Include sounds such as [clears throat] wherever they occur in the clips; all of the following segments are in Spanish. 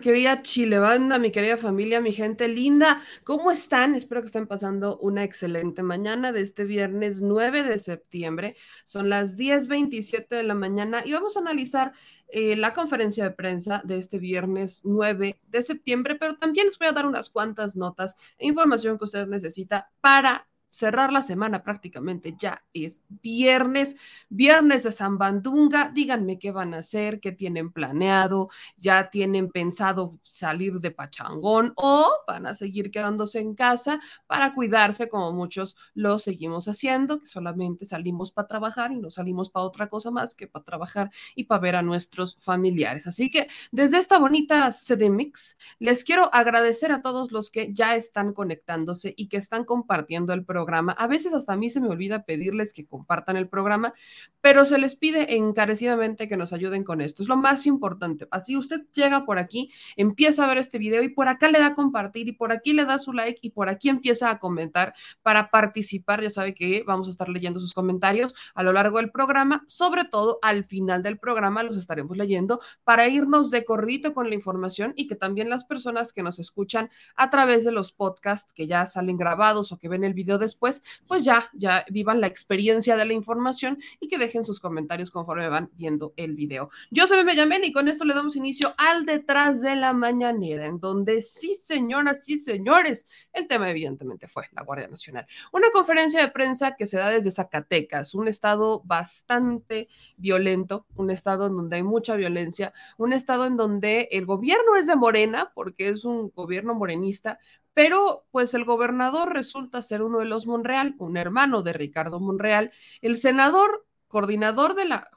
Querida Chile Banda, mi querida familia, mi gente linda. ¿Cómo están? Espero que estén pasando una excelente mañana de este viernes 9 de septiembre. Son las 10:27 de la mañana y vamos a analizar eh, la conferencia de prensa de este viernes 9 de septiembre, pero también les voy a dar unas cuantas notas e información que usted necesita para cerrar la semana prácticamente ya es viernes, viernes de San Bandunga. Díganme qué van a hacer, qué tienen planeado, ya tienen pensado salir de Pachangón o van a seguir quedándose en casa para cuidarse como muchos lo seguimos haciendo, que solamente salimos para trabajar y no salimos para otra cosa más que para trabajar y para ver a nuestros familiares. Así que desde esta bonita CDMix, les quiero agradecer a todos los que ya están conectándose y que están compartiendo el programa programa. A veces hasta a mí se me olvida pedirles que compartan el programa, pero se les pide encarecidamente que nos ayuden con esto. Es lo más importante. Así usted llega por aquí, empieza a ver este video y por acá le da compartir y por aquí le da su like y por aquí empieza a comentar para participar. Ya sabe que vamos a estar leyendo sus comentarios a lo largo del programa, sobre todo al final del programa los estaremos leyendo para irnos de corrido con la información y que también las personas que nos escuchan a través de los podcasts que ya salen grabados o que ven el video de después, pues ya, ya vivan la experiencia de la información y que dejen sus comentarios conforme van viendo el video. Yo soy Benjamín y con esto le damos inicio al detrás de la mañanera, en donde sí, señoras, sí, señores, el tema evidentemente fue la Guardia Nacional. Una conferencia de prensa que se da desde Zacatecas, un estado bastante violento, un estado en donde hay mucha violencia, un estado en donde el gobierno es de Morena, porque es un gobierno morenista, pero pues el gobernador resulta ser uno de los Monreal, un hermano de Ricardo Monreal, el senador coordinador de la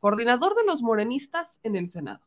coordinador de los morenistas en el Senado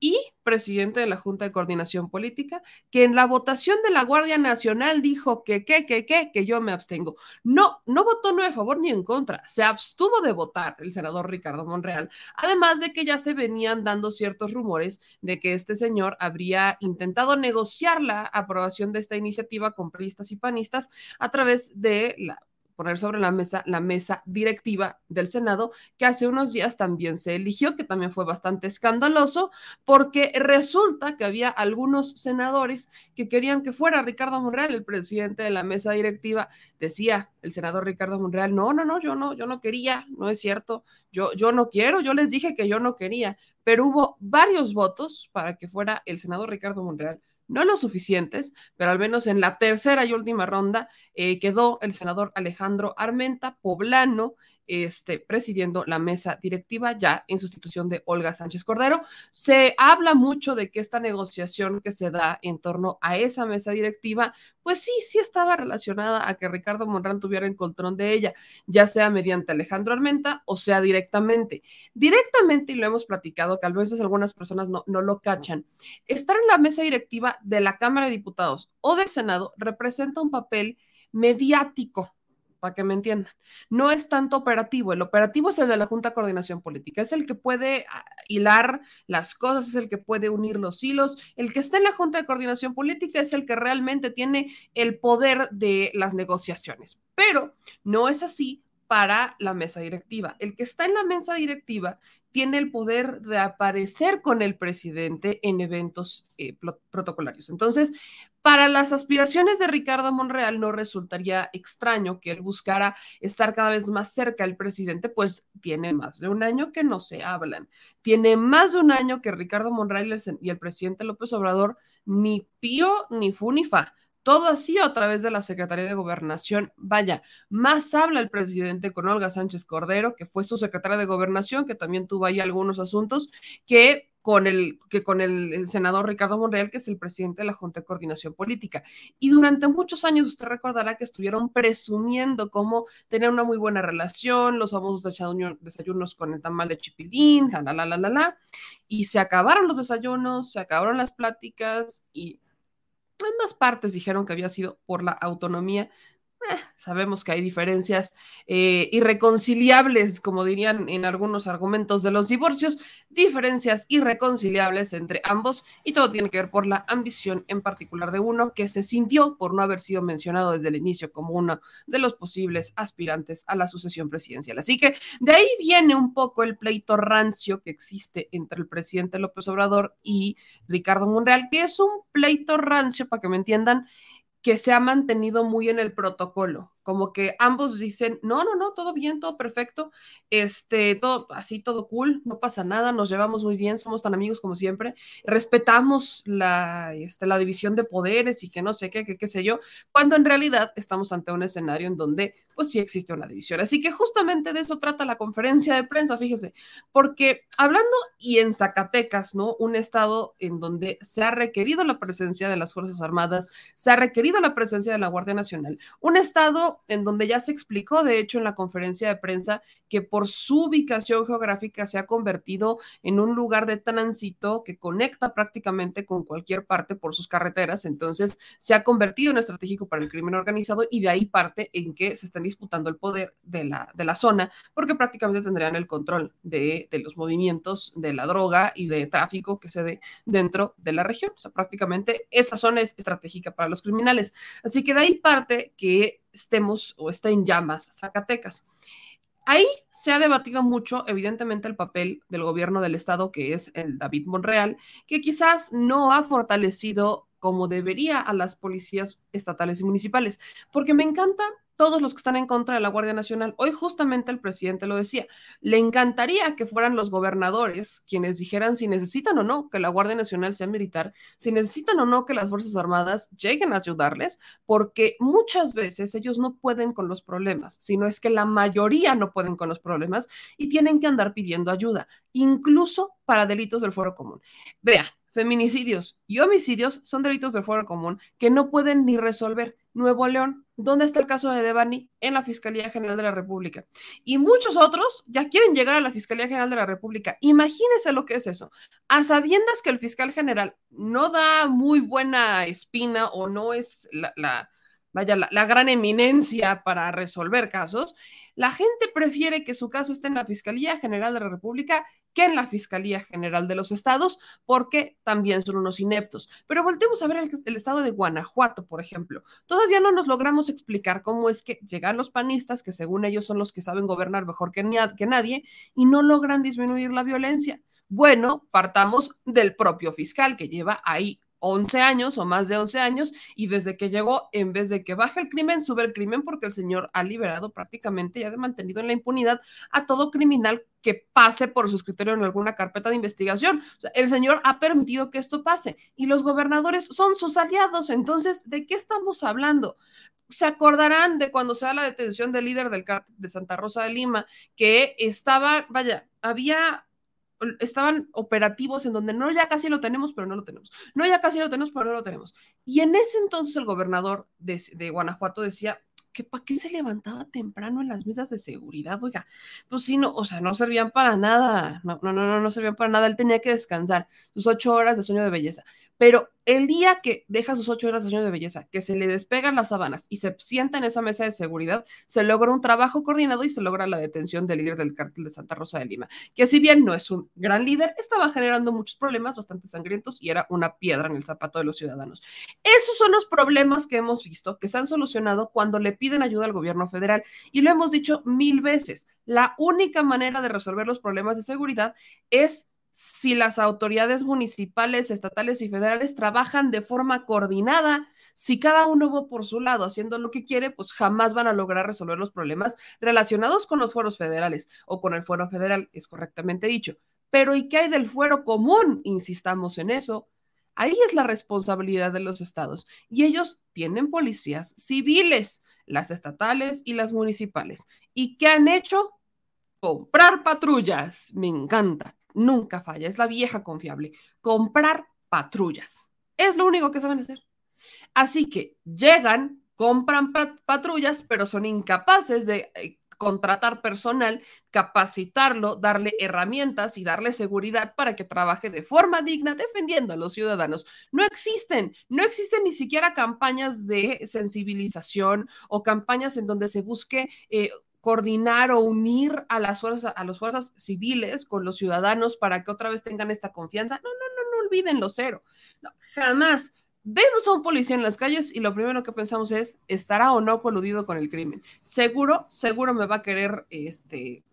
y presidente de la Junta de Coordinación Política, que en la votación de la Guardia Nacional dijo que, que, que, que, que yo me abstengo. No, no votó no a favor ni en contra, se abstuvo de votar el senador Ricardo Monreal, además de que ya se venían dando ciertos rumores de que este señor habría intentado negociar la aprobación de esta iniciativa con priistas y panistas a través de la poner sobre la mesa la mesa directiva del Senado, que hace unos días también se eligió, que también fue bastante escandaloso, porque resulta que había algunos senadores que querían que fuera Ricardo Monreal el presidente de la mesa directiva. Decía el senador Ricardo Monreal, no, no, no, yo no, yo no quería, no es cierto, yo, yo no quiero, yo les dije que yo no quería, pero hubo varios votos para que fuera el senador Ricardo Monreal no los suficientes, pero al menos en la tercera y última ronda eh, quedó el senador Alejandro Armenta, poblano, este, presidiendo la mesa directiva ya en sustitución de Olga Sánchez Cordero. Se habla mucho de que esta negociación que se da en torno a esa mesa directiva, pues sí, sí estaba relacionada a que Ricardo Monreal tuviera el control de ella, ya sea mediante Alejandro Armenta o sea directamente. Directamente, y lo hemos platicado, que a veces algunas personas no, no lo cachan, estar en la mesa directiva de la Cámara de Diputados o del Senado representa un papel mediático para que me entiendan. No es tanto operativo, el operativo es el de la Junta de Coordinación Política, es el que puede ah, hilar las cosas, es el que puede unir los hilos, el que está en la Junta de Coordinación Política es el que realmente tiene el poder de las negociaciones, pero no es así para la mesa directiva. El que está en la mesa directiva tiene el poder de aparecer con el presidente en eventos eh, protocolarios. Entonces, para las aspiraciones de Ricardo Monreal no resultaría extraño que él buscara estar cada vez más cerca del presidente, pues tiene más de un año que no se hablan. Tiene más de un año que Ricardo Monreal y el presidente López Obrador ni pío ni fu ni fa. Todo así a través de la Secretaría de Gobernación. Vaya, más habla el presidente con Olga Sánchez Cordero, que fue su secretaria de Gobernación, que también tuvo ahí algunos asuntos, que con el, que con el senador Ricardo Monreal, que es el presidente de la Junta de Coordinación Política. Y durante muchos años usted recordará que estuvieron presumiendo cómo tenían una muy buena relación, los famosos desayunos con el tamal de chipilín, la, la, la, la, la, y se acabaron los desayunos, se acabaron las pláticas y en ambas partes dijeron que había sido por la autonomía eh, sabemos que hay diferencias eh, irreconciliables, como dirían en algunos argumentos de los divorcios, diferencias irreconciliables entre ambos y todo tiene que ver por la ambición en particular de uno que se sintió por no haber sido mencionado desde el inicio como uno de los posibles aspirantes a la sucesión presidencial. Así que de ahí viene un poco el pleito rancio que existe entre el presidente López Obrador y Ricardo Monreal, que es un pleito rancio, para que me entiendan, que se ha mantenido muy en el protocolo como que ambos dicen, no, no, no, todo bien, todo perfecto, este, todo así, todo cool, no pasa nada, nos llevamos muy bien, somos tan amigos como siempre, respetamos la, este, la división de poderes y que no sé qué, qué, qué sé yo, cuando en realidad estamos ante un escenario en donde pues sí existe una división. Así que justamente de eso trata la conferencia de prensa, fíjese, porque hablando y en Zacatecas, ¿no? Un estado en donde se ha requerido la presencia de las Fuerzas Armadas, se ha requerido la presencia de la Guardia Nacional, un estado en donde ya se explicó, de hecho, en la conferencia de prensa, que por su ubicación geográfica se ha convertido en un lugar de tránsito que conecta prácticamente con cualquier parte por sus carreteras. Entonces, se ha convertido en estratégico para el crimen organizado y de ahí parte en que se están disputando el poder de la, de la zona, porque prácticamente tendrían el control de, de los movimientos de la droga y de tráfico que se dé dentro de la región. O sea, prácticamente esa zona es estratégica para los criminales. Así que de ahí parte que estemos o esté en llamas Zacatecas. Ahí se ha debatido mucho, evidentemente, el papel del gobierno del estado, que es el David Monreal, que quizás no ha fortalecido como debería a las policías estatales y municipales, porque me encanta todos los que están en contra de la Guardia Nacional. Hoy justamente el presidente lo decía, le encantaría que fueran los gobernadores quienes dijeran si necesitan o no que la Guardia Nacional sea militar, si necesitan o no que las Fuerzas Armadas lleguen a ayudarles, porque muchas veces ellos no pueden con los problemas, sino es que la mayoría no pueden con los problemas y tienen que andar pidiendo ayuda, incluso para delitos del fuero común. Vea, feminicidios y homicidios son delitos del fuero común que no pueden ni resolver. Nuevo León, ¿dónde está el caso de Devani? En la Fiscalía General de la República. Y muchos otros ya quieren llegar a la Fiscalía General de la República. Imagínense lo que es eso. A sabiendas que el fiscal general no da muy buena espina o no es la, vaya, la gran eminencia para resolver casos, la gente prefiere que su caso esté en la Fiscalía General de la República que en la Fiscalía General de los Estados, porque también son unos ineptos. Pero voltemos a ver el, estado de Guanajuato, por ejemplo. Todavía no nos logramos explicar cómo es que llegan los panistas, que según ellos son los que saben gobernar mejor que nadie, y no logran disminuir la violencia. Bueno, partamos del propio fiscal que lleva ahí 11 años o más de 11 años y desde que llegó, en vez de que baje el crimen, sube el crimen porque el señor ha liberado prácticamente y ha mantenido en la impunidad a todo criminal que pase por su escritorio en alguna carpeta de investigación. el señor ha permitido que esto pase y los gobernadores son sus aliados. Entonces, ¿de qué estamos hablando? se acordarán de cuando se da la detención del líder del de Santa Rosa de Lima, que estaba, vaya, había estaban operativos en donde no, ya casi lo tenemos, pero no lo tenemos. No, ya casi lo tenemos, pero no lo tenemos. Y en ese entonces el gobernador de, de Guanajuato decía, que para qué se levantaba temprano en las mesas de seguridad, oiga, pues sí, no, o sea, no servían para nada, no, no, no, no servían para nada, él tenía que descansar sus ocho horas de sueño de belleza. Pero el día que deja sus ocho horas de sueño de belleza, que se le despegan las sábanas y se sienta en esa mesa de seguridad, se logra un trabajo coordinado y se logra la detención del líder del cártel de Santa Rosa de Lima, que si bien no es un gran líder, estaba generando muchos problemas bastante sangrientos y era una piedra en el zapato de los ciudadanos. Esos son los problemas que hemos visto que se han solucionado cuando le piden ayuda al gobierno federal y lo hemos dicho mil veces. La única manera de resolver los problemas de seguridad es si las autoridades municipales, estatales y federales trabajan de forma coordinada, si cada uno va por su lado haciendo lo que quiere, pues jamás van a lograr resolver los problemas relacionados con los fueros federales o con el fuero federal, es correctamente dicho. Pero ¿y qué hay del fuero común? Insistamos en eso. Ahí es la responsabilidad de los estados y ellos tienen policías civiles, las estatales y las municipales. ¿Y qué han hecho? Comprar patrullas. Me encanta nunca falla, es la vieja confiable. Comprar patrullas. Es lo único que saben hacer. Así que llegan, compran patrullas, pero son incapaces de eh, contratar personal, capacitarlo, darle herramientas y darle seguridad para que trabaje de forma digna defendiendo a los ciudadanos. No existen, no existen ni siquiera campañas de sensibilización o campañas en donde se busque eh, coordinar o unir a las fuerzas, a las fuerzas civiles con los ciudadanos para que otra vez tengan esta confianza. No, no, no, no olviden lo cero. No, jamás vemos a un policía en las calles y lo primero que pensamos es, ¿estará o no coludido con el crimen? Seguro, seguro me va a querer este,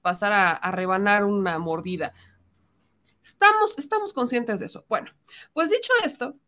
pasar a, a rebanar una mordida. Estamos, estamos conscientes de eso. Bueno, pues dicho esto,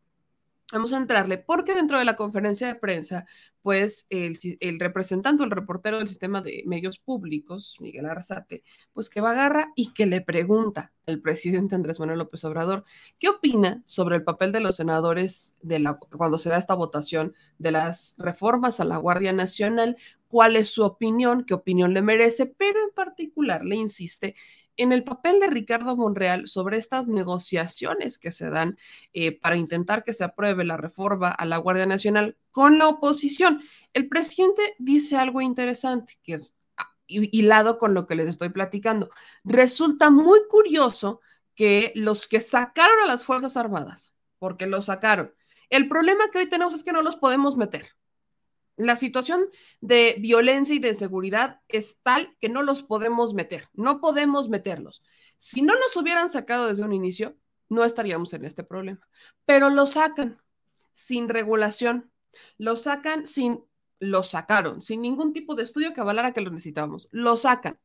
Vamos a entrarle, porque dentro de la conferencia de prensa, pues el, el, representante, el reportero del sistema de medios públicos, Miguel Arzate, pues que va a agarra y que le pregunta al presidente Andrés Manuel López Obrador, ¿qué opina sobre el papel de los senadores de la, cuando se da esta votación de las reformas a la Guardia Nacional? ¿Cuál es su opinión? ¿Qué opinión le merece? Pero en particular le insiste en el papel de Ricardo Monreal sobre estas negociaciones que se dan eh, para intentar que se apruebe la reforma a la Guardia Nacional con la oposición. El presidente dice algo interesante, que es ah, hilado con lo que les estoy platicando. Resulta muy curioso que los que sacaron a las Fuerzas Armadas, porque los sacaron, el problema que hoy tenemos es que no los podemos meter. La situación de violencia y de seguridad es tal que no los podemos meter, no podemos meterlos. Si no los hubieran sacado desde un inicio, no estaríamos en este problema. Pero lo sacan sin regulación, lo sacan sin, lo sacaron, sin ningún tipo de estudio que avalara que lo necesitábamos. Lo sacan.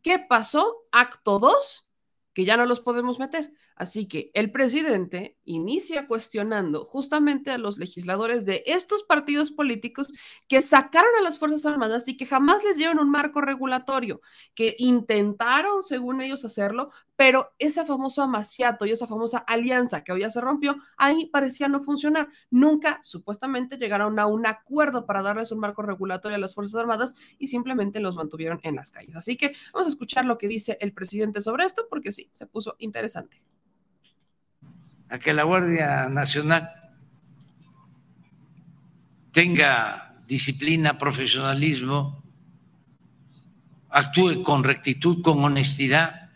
¿Qué pasó? Acto 2, que ya no los podemos meter. Así que el presidente inicia cuestionando justamente a los legisladores de estos partidos políticos que sacaron a las Fuerzas Armadas y que jamás les dieron un marco regulatorio, que intentaron, según ellos, hacerlo, pero ese famoso amaciato y esa famosa alianza que hoy ya se rompió, ahí parecía no funcionar. Nunca, supuestamente, llegaron a un acuerdo para darles un marco regulatorio a las Fuerzas Armadas y simplemente los mantuvieron en las calles. Así que vamos a escuchar lo que dice el presidente sobre esto, porque sí, se puso interesante a que la Guardia Nacional tenga disciplina, profesionalismo, actúe con rectitud, con honestidad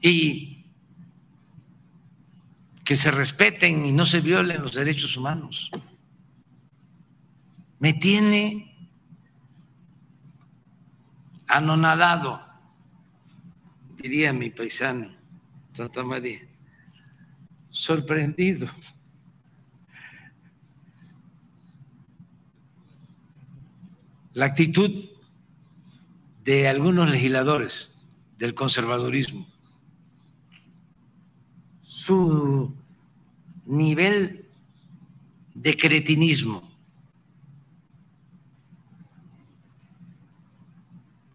y que se respeten y no se violen los derechos humanos. Me tiene anonadado, diría mi paisano Santa María, sorprendido. La actitud de algunos legisladores del conservadurismo, su nivel de cretinismo,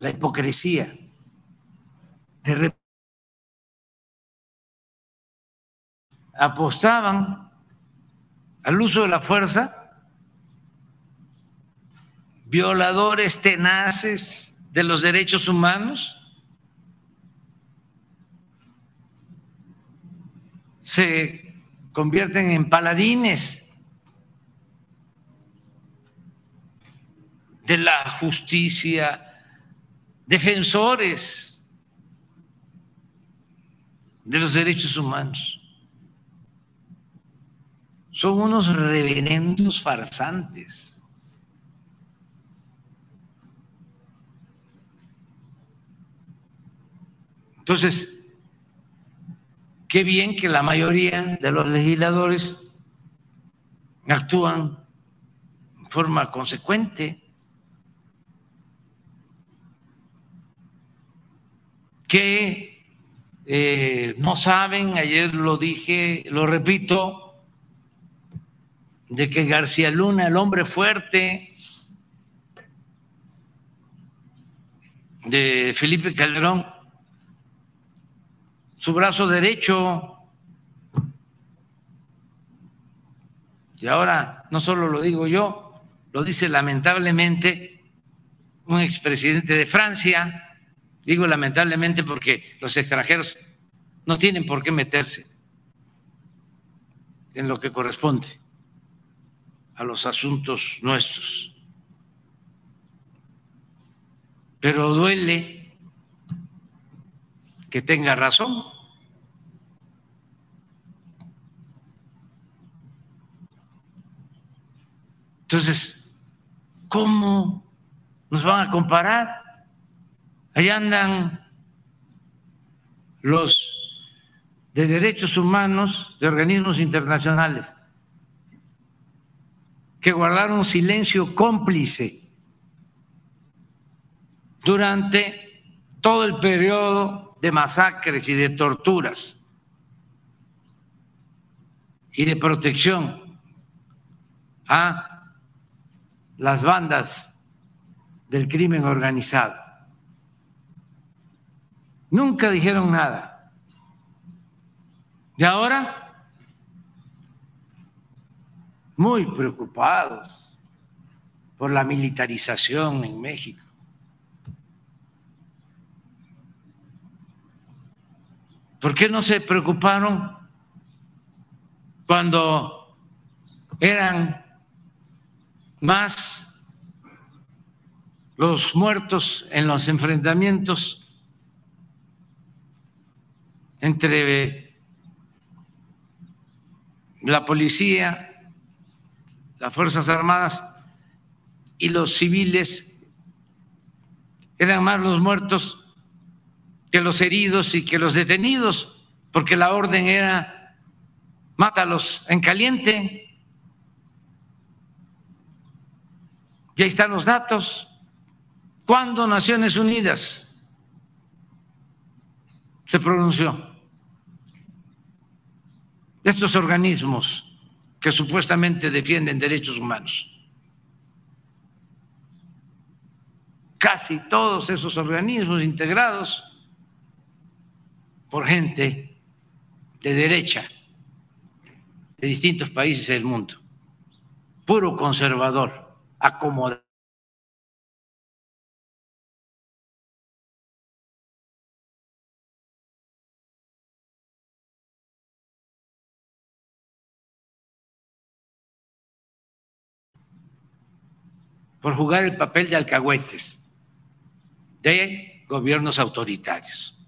la hipocresía de apostaban al uso de la fuerza, violadores tenaces de los derechos humanos, se convierten en paladines de la justicia, defensores de los derechos humanos son unos reverendos farsantes. Entonces, qué bien que la mayoría de los legisladores actúan en forma consecuente, que eh, no saben, ayer lo dije, lo repito, de que García Luna, el hombre fuerte de Felipe Calderón, su brazo derecho, y ahora no solo lo digo yo, lo dice lamentablemente un expresidente de Francia, Digo lamentablemente porque los extranjeros no tienen por qué meterse en lo que corresponde a los asuntos nuestros. Pero duele que tenga razón. Entonces, ¿cómo nos van a comparar? Ahí andan los de derechos humanos de organismos internacionales que guardaron silencio cómplice durante todo el periodo de masacres y de torturas y de protección a las bandas del crimen organizado. Nunca dijeron nada. Y ahora, muy preocupados por la militarización en México. ¿Por qué no se preocuparon cuando eran más los muertos en los enfrentamientos entre la policía, las Fuerzas Armadas y los civiles, eran más los muertos que los heridos y que los detenidos, porque la orden era mátalos en caliente. Y ahí están los datos. ¿Cuándo Naciones Unidas se pronunció? Estos organismos que supuestamente defienden derechos humanos. Casi todos esos organismos integrados por gente de derecha de distintos países del mundo, puro conservador acomodar. Por jugar el papel de alcahuetes de gobiernos autoritarios.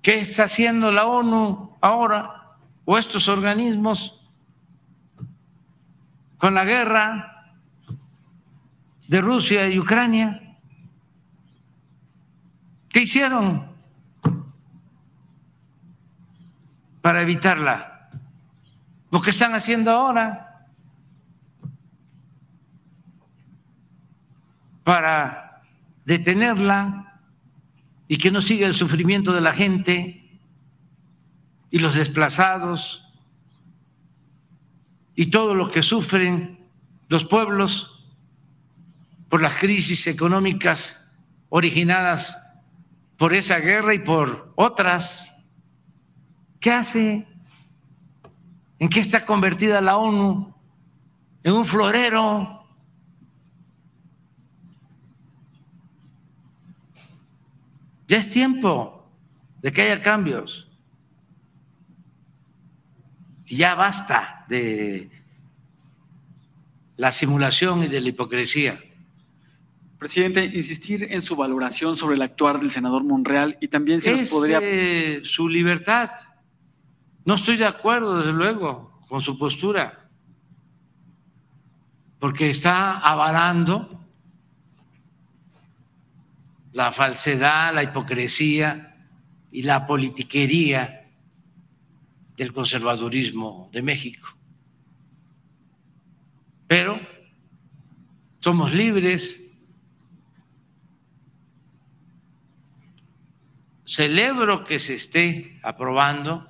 ¿Qué está haciendo la ONU ahora o estos organismos? con la guerra de Rusia y Ucrania. ¿Qué hicieron para evitarla? Lo que están haciendo ahora para detenerla y que no siga el sufrimiento de la gente y los desplazados y todo lo que sufren los pueblos por las crisis económicas originadas por esa guerra y por otras. ¿Qué hace? ¿En qué está convertida la ONU? En un florero. Ya es tiempo de que haya cambios. Ya basta de la simulación y de la hipocresía. Presidente, insistir en su valoración sobre el actuar del senador Monreal y también se es, podría... Eh, su libertad. No estoy de acuerdo, desde luego, con su postura, porque está avalando la falsedad, la hipocresía y la politiquería del conservadurismo de México. Pero somos libres. Celebro que se esté aprobando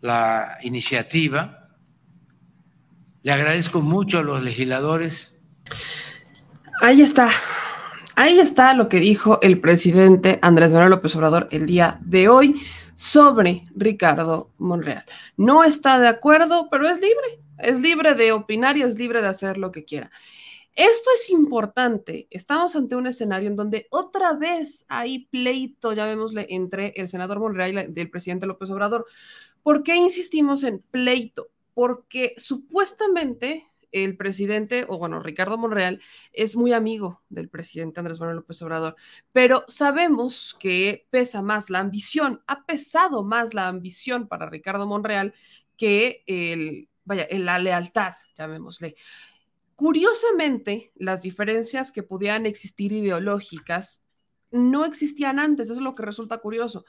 la iniciativa. Le agradezco mucho a los legisladores. Ahí está. Ahí está lo que dijo el presidente Andrés Manuel López Obrador el día de hoy sobre Ricardo Monreal. No está de acuerdo, pero es libre, es libre de opinar y es libre de hacer lo que quiera. Esto es importante. Estamos ante un escenario en donde otra vez hay pleito, ya vemosle, entre el senador Monreal y el presidente López Obrador. ¿Por qué insistimos en pleito? Porque supuestamente el presidente, o bueno, Ricardo Monreal, es muy amigo del presidente Andrés Manuel López Obrador, pero sabemos que pesa más la ambición, ha pesado más la ambición para Ricardo Monreal que el, vaya, la lealtad, llamémosle. Curiosamente, las diferencias que pudieran existir ideológicas no existían antes, eso es lo que resulta curioso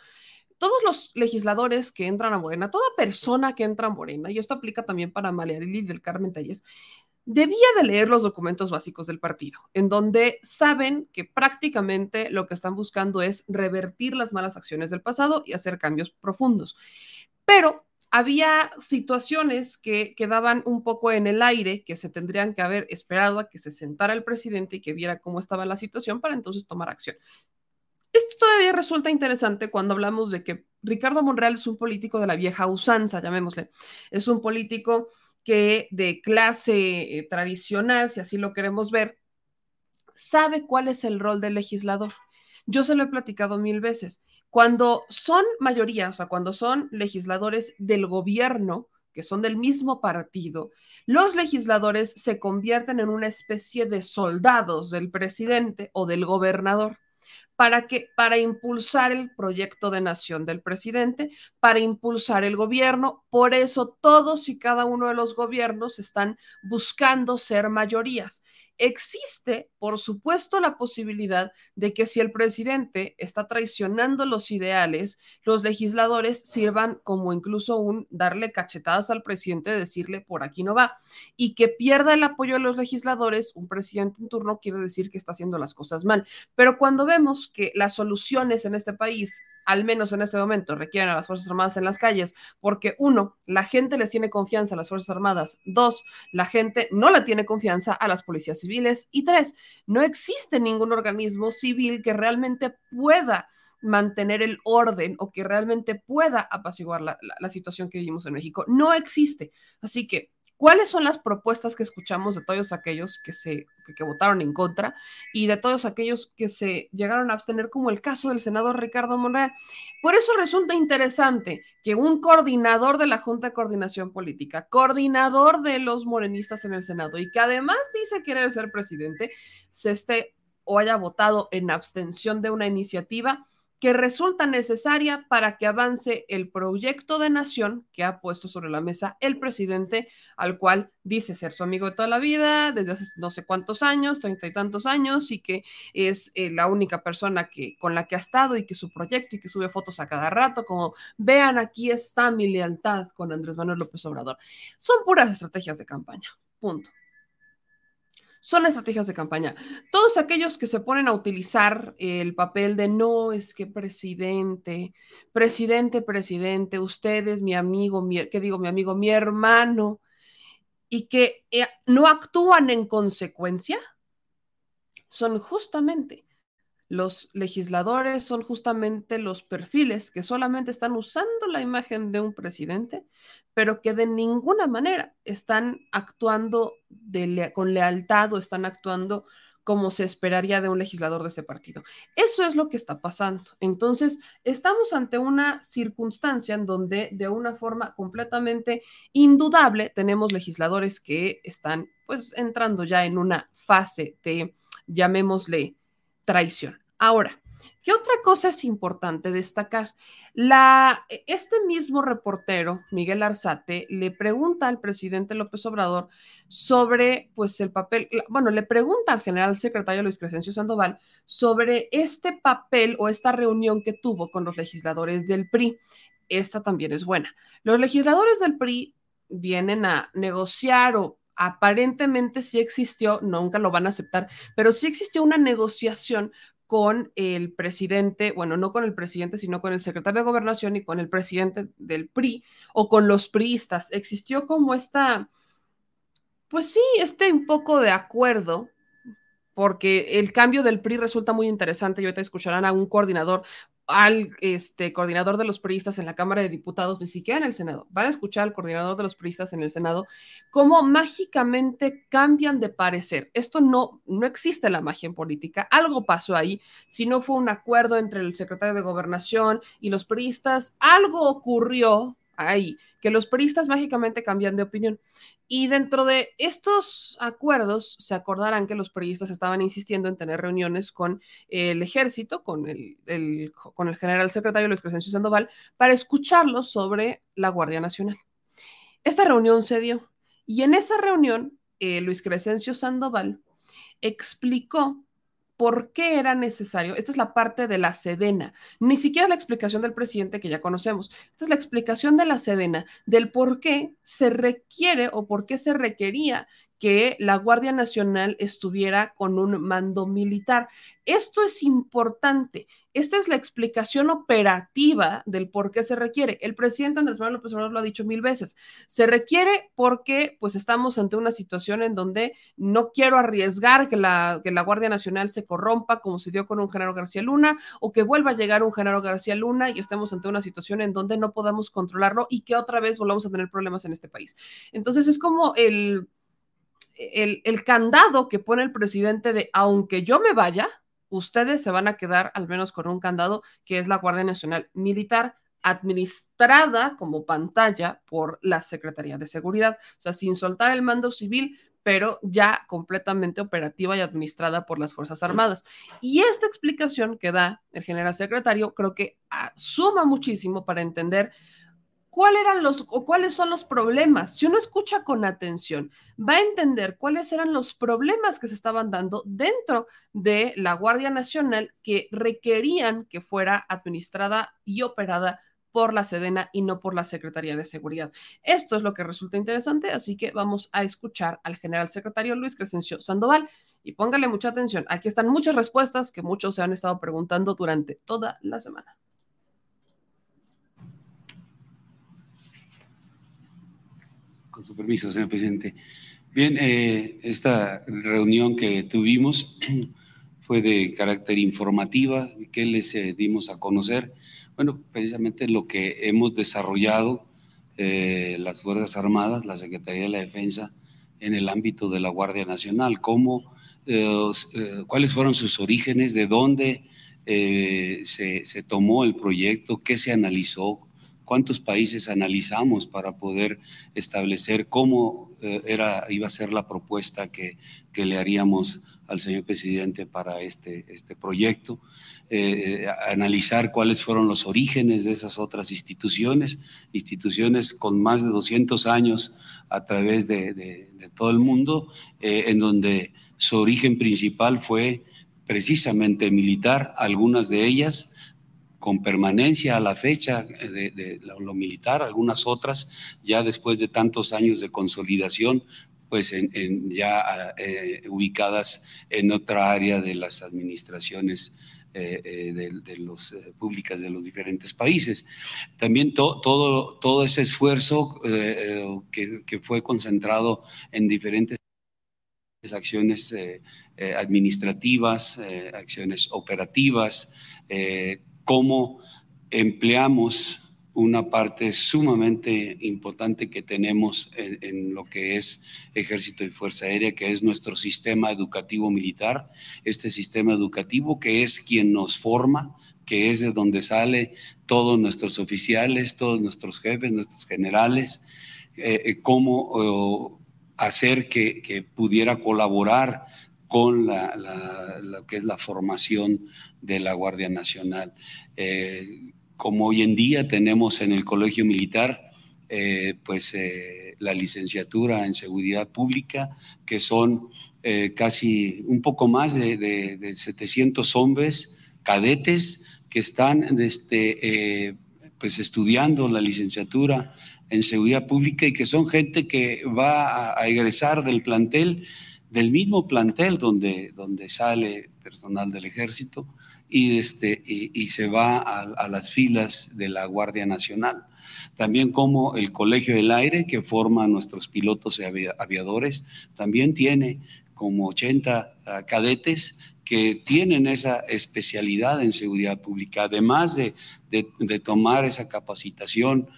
todos los legisladores que entran a Morena, toda persona que entra a Morena, y esto aplica también para Malearili del Carmen Telles, debía de leer los documentos básicos del partido, en donde saben que prácticamente lo que están buscando es revertir las malas acciones del pasado y hacer cambios profundos. Pero había situaciones que quedaban un poco en el aire, que se tendrían que haber esperado a que se sentara el presidente y que viera cómo estaba la situación para entonces tomar acción. Esto todavía resulta interesante cuando hablamos de que Ricardo Monreal es un político de la vieja usanza, llamémosle. Es un político que de clase eh, tradicional, si así lo queremos ver, sabe cuál es el rol del legislador. Yo se lo he platicado mil veces. Cuando son mayoría, o sea, cuando son legisladores del gobierno, que son del mismo partido, los legisladores se convierten en una especie de soldados del presidente o del gobernador. ¿Para que Para impulsar el proyecto de nación del presidente, para impulsar el gobierno. Por eso todos y cada uno de los gobiernos están buscando ser mayorías. Existe, por supuesto, la posibilidad de que si el presidente está traicionando los ideales, los legisladores sirvan como incluso un darle cachetadas al presidente, decirle por aquí no va, y que pierda el apoyo de los legisladores, un presidente en turno quiere decir que está haciendo las cosas mal. Pero cuando vemos que las soluciones en este país al menos en este momento, requieren a las Fuerzas Armadas en las calles, porque uno, la gente les tiene confianza a las Fuerzas Armadas, dos, la gente no le tiene confianza a las policías civiles y tres, no existe ningún organismo civil que realmente pueda mantener el orden o que realmente pueda apaciguar la, la situación que vivimos en México. No existe. Así que ¿Cuáles son las propuestas que escuchamos de todos aquellos que se que, votaron en contra y de todos aquellos que se llegaron a abstener, como el caso del senador Ricardo Monreal? Por eso resulta interesante que un coordinador de la Junta de Coordinación Política, coordinador de los morenistas en el Senado y que además dice querer ser presidente, se esté o haya votado en abstención de una iniciativa que resulta necesaria para que avance el proyecto de nación que ha puesto sobre la mesa el presidente, al cual dice ser su amigo de toda la vida, desde hace no sé cuántos años, treinta y tantos años, y que es eh, la única persona que, con la que ha estado y que su proyecto y que sube fotos a cada rato, como vean, aquí está mi lealtad con Andrés Manuel López Obrador. Son puras estrategias de campaña, punto son estrategias de campaña. Todos aquellos que se ponen a utilizar el papel de no es que presidente, presidente, presidente, usted es mi amigo, mi, ¿qué digo? Mi amigo, mi hermano, y que eh, no actúan en consecuencia, son justamente los legisladores son justamente los perfiles que solamente están usando la imagen de un presidente, pero que de ninguna manera están actuando con lealtad o están actuando como se esperaría de un legislador de ese partido. Eso es lo que está pasando. Entonces, estamos ante una circunstancia en donde de una forma completamente indudable tenemos legisladores que están pues entrando ya en una fase de, llamémosle, traición. Ahora, ¿qué otra cosa es importante destacar? La, este mismo reportero, Miguel Arzate, le pregunta al presidente López Obrador sobre, pues, el papel, bueno, le pregunta al general secretario Luis Crescencio Sandoval sobre este papel o esta reunión que tuvo con los legisladores del PRI. Esta también es buena. Los legisladores del PRI vienen a negociar o aparentemente sí existió, nunca lo van a aceptar, pero sí existió una negociación con el presidente, bueno, no con el presidente, sino con el secretario de gobernación y con el presidente del PRI o con los priistas. Existió como esta, pues sí, este un poco de acuerdo, porque el cambio del PRI resulta muy interesante y ahorita escucharán a un coordinador al este, coordinador de los periodistas en la Cámara de Diputados, ni siquiera en el Senado. Van a escuchar al coordinador de los periodistas en el Senado cómo mágicamente cambian de parecer. Esto no, no existe la magia en política. Algo pasó ahí. Si no fue un acuerdo entre el secretario de Gobernación y los periodistas, algo ocurrió ahí, que los periodistas mágicamente cambian de opinión. Y dentro de estos acuerdos se acordarán que los periodistas estaban insistiendo en tener reuniones con el ejército, con el, con el general secretario Luis Crescencio Sandoval, para escucharlos sobre la Guardia Nacional. Esta reunión se dio y en esa reunión eh, Luis Crescencio Sandoval explicó por qué era necesario. Esta es la parte de la Sedena, ni siquiera la explicación del presidente que ya conocemos. Esta es la explicación de la Sedena, del por qué se requiere o por qué se requería que la Guardia Nacional estuviera con un mando militar. Esto es importante. Esta es la explicación operativa del por qué se requiere. El presidente Andrés Manuel López Obrador lo ha dicho mil veces. Se requiere porque pues estamos ante una situación en donde no quiero arriesgar que la, que la Guardia Nacional se corrompa como se dio con un Genaro García Luna o que vuelva a llegar un Genaro García Luna y estemos ante una situación en donde no podamos controlarlo y que otra vez volvamos a tener problemas en este país. Entonces es como el el, candado que pone el presidente de, aunque yo me vaya, ustedes se van a quedar al menos con un candado que es la Guardia Nacional Militar administrada como pantalla por la Secretaría de Seguridad, o sea, sin soltar el mando civil, pero ya completamente operativa y administrada por las Fuerzas Armadas. Y esta explicación que da el general secretario creo que suma muchísimo para entender cuáles eran los o cuáles son los problemas. Si uno escucha con atención, va a entender cuáles eran los problemas que se estaban dando dentro de la Guardia Nacional que requerían que fuera administrada y operada por la Sedena y no por la Secretaría de Seguridad. Esto es lo que resulta interesante, así que vamos a escuchar al general secretario Luis Crescencio Sandoval y póngale mucha atención. Aquí están muchas respuestas que muchos se han estado preguntando durante toda la semana. Con su permiso, señor presidente. Bien, eh, esta reunión que tuvimos [clears throat] fue de carácter informativa. ¿Qué les eh, dimos a conocer? Bueno, precisamente lo que hemos desarrollado eh, las Fuerzas Armadas, la Secretaría de la Defensa, en el ámbito de la Guardia Nacional, cómo, cuáles fueron sus orígenes, de dónde se tomó el proyecto, qué se analizó, cuántos países analizamos para poder establecer cómo eh, era, iba a ser la propuesta que, que, le haríamos al señor presidente para este, este proyecto, eh, analizar cuáles fueron los orígenes de esas otras instituciones, instituciones con más de 200 años a través de, de, todo el mundo, eh, en donde su origen principal fue precisamente militar, algunas de ellas con permanencia a la fecha de, lo militar, algunas otras ya después de tantos años de consolidación, pues en, ya eh, ubicadas en otra área de las administraciones eh, eh, de, los públicas de los diferentes países. También todo, todo ese esfuerzo que, fue concentrado en diferentes acciones administrativas, acciones operativas, cómo empleamos una parte sumamente importante que tenemos en, lo que es Ejército y Fuerza Aérea, que es nuestro sistema educativo militar, este sistema educativo que es quien nos forma, que es de donde sale todos nuestros oficiales, todos nuestros jefes, nuestros generales, eh, eh, cómo hacer que, pudiera colaborar con la, lo que es la formación de la Guardia Nacional. Eh, como hoy en día tenemos en el Colegio Militar, eh, pues eh, la licenciatura en Seguridad Pública, que son casi un poco más de, 700 hombres cadetes que están este, pues estudiando la licenciatura en Seguridad Pública y que son gente que va a egresar del plantel del mismo plantel donde, donde sale personal del ejército y, este, y, se va a, las filas de la Guardia Nacional. También como el Colegio del Aire, que forma nuestros pilotos y aviadores, también tiene como 80 ah, cadetes que tienen esa especialidad en seguridad pública, además de, tomar esa capacitación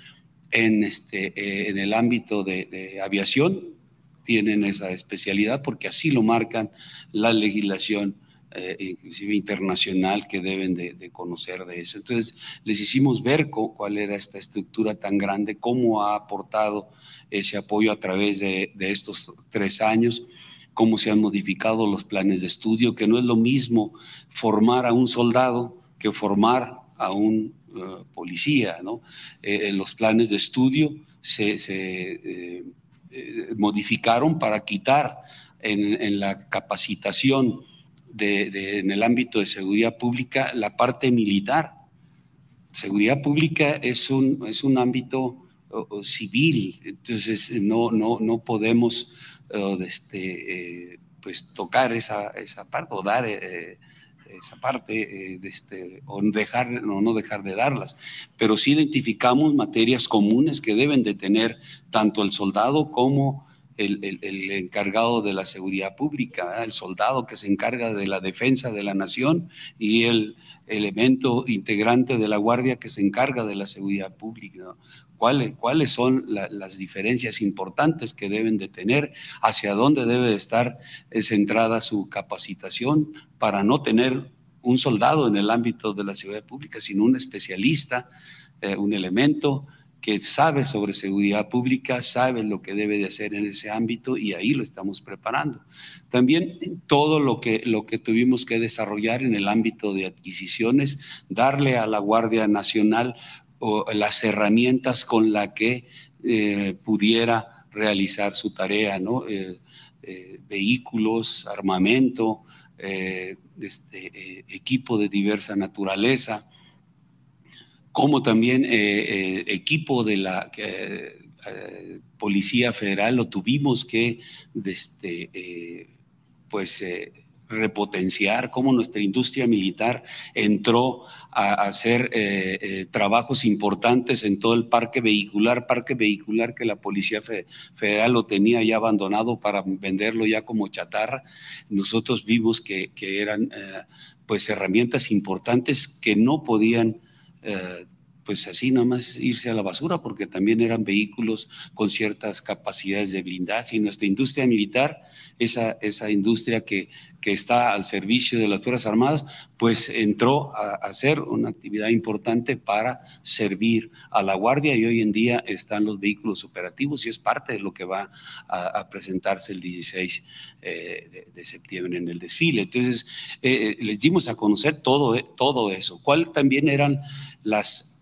en, este, eh, en el ámbito de, aviación, tienen esa especialidad porque así lo marcan la legislación eh, inclusive internacional que deben de, conocer de eso. Entonces, les hicimos ver cuál era esta estructura tan grande, cómo ha aportado ese apoyo a través de, estos tres años cómo se han modificado los planes de estudio, que no es lo mismo formar a un soldado que formar a un eh, policía. ¿no? Eh, los planes de estudio se, modificaron para quitar en la capacitación en el ámbito de seguridad pública la parte militar. Seguridad pública es un, es un ámbito civil, entonces no, no, no podemos este, eh, pues tocar esa, esa, parte o dar eh, esa parte de este, o dejar, no, no dejar de darlas, pero sí identificamos materias comunes que deben de tener tanto el soldado como el, encargado de la seguridad pública, el soldado que se encarga de la defensa de la nación y el elemento integrante de la guardia que se encarga de la seguridad pública. ¿Cuáles, cuáles son las diferencias importantes que deben de tener? ¿Hacia dónde debe estar centrada su capacitación para no tener un soldado en el ámbito de la seguridad pública, sino un especialista, eh, un elemento que sabe sobre seguridad pública, sabe lo que debe de hacer en ese ámbito y ahí lo estamos preparando. También todo lo que, lo que tuvimos que desarrollar en el ámbito de adquisiciones, darle a la Guardia Nacional las herramientas con las que eh, pudiera realizar su tarea, ¿no? Eh, eh, vehículos, armamento, este, equipo de diversa naturaleza, como también eh, eh, equipo de la eh, Policía Federal lo tuvimos que este, pues, repotenciar, cómo nuestra industria militar entró a hacer trabajos importantes en todo el parque vehicular, parque vehicular que la Policía Federal lo tenía ya abandonado para venderlo ya como chatarra. Nosotros vimos que, que eran pues herramientas importantes que no podían eh, pues así nada más irse a la basura, porque también eran vehículos con ciertas capacidades de blindaje. Y nuestra industria militar, esa, esa industria que, que está al servicio de las Fuerzas Armadas, pues entró a, hacer una actividad importante para servir a la Guardia y hoy en día están los vehículos operativos y es parte de lo que va a, presentarse el 16 eh, de, septiembre en el desfile. Entonces, eh, les dimos a conocer todo, todo eso. ¿Cuál también eran las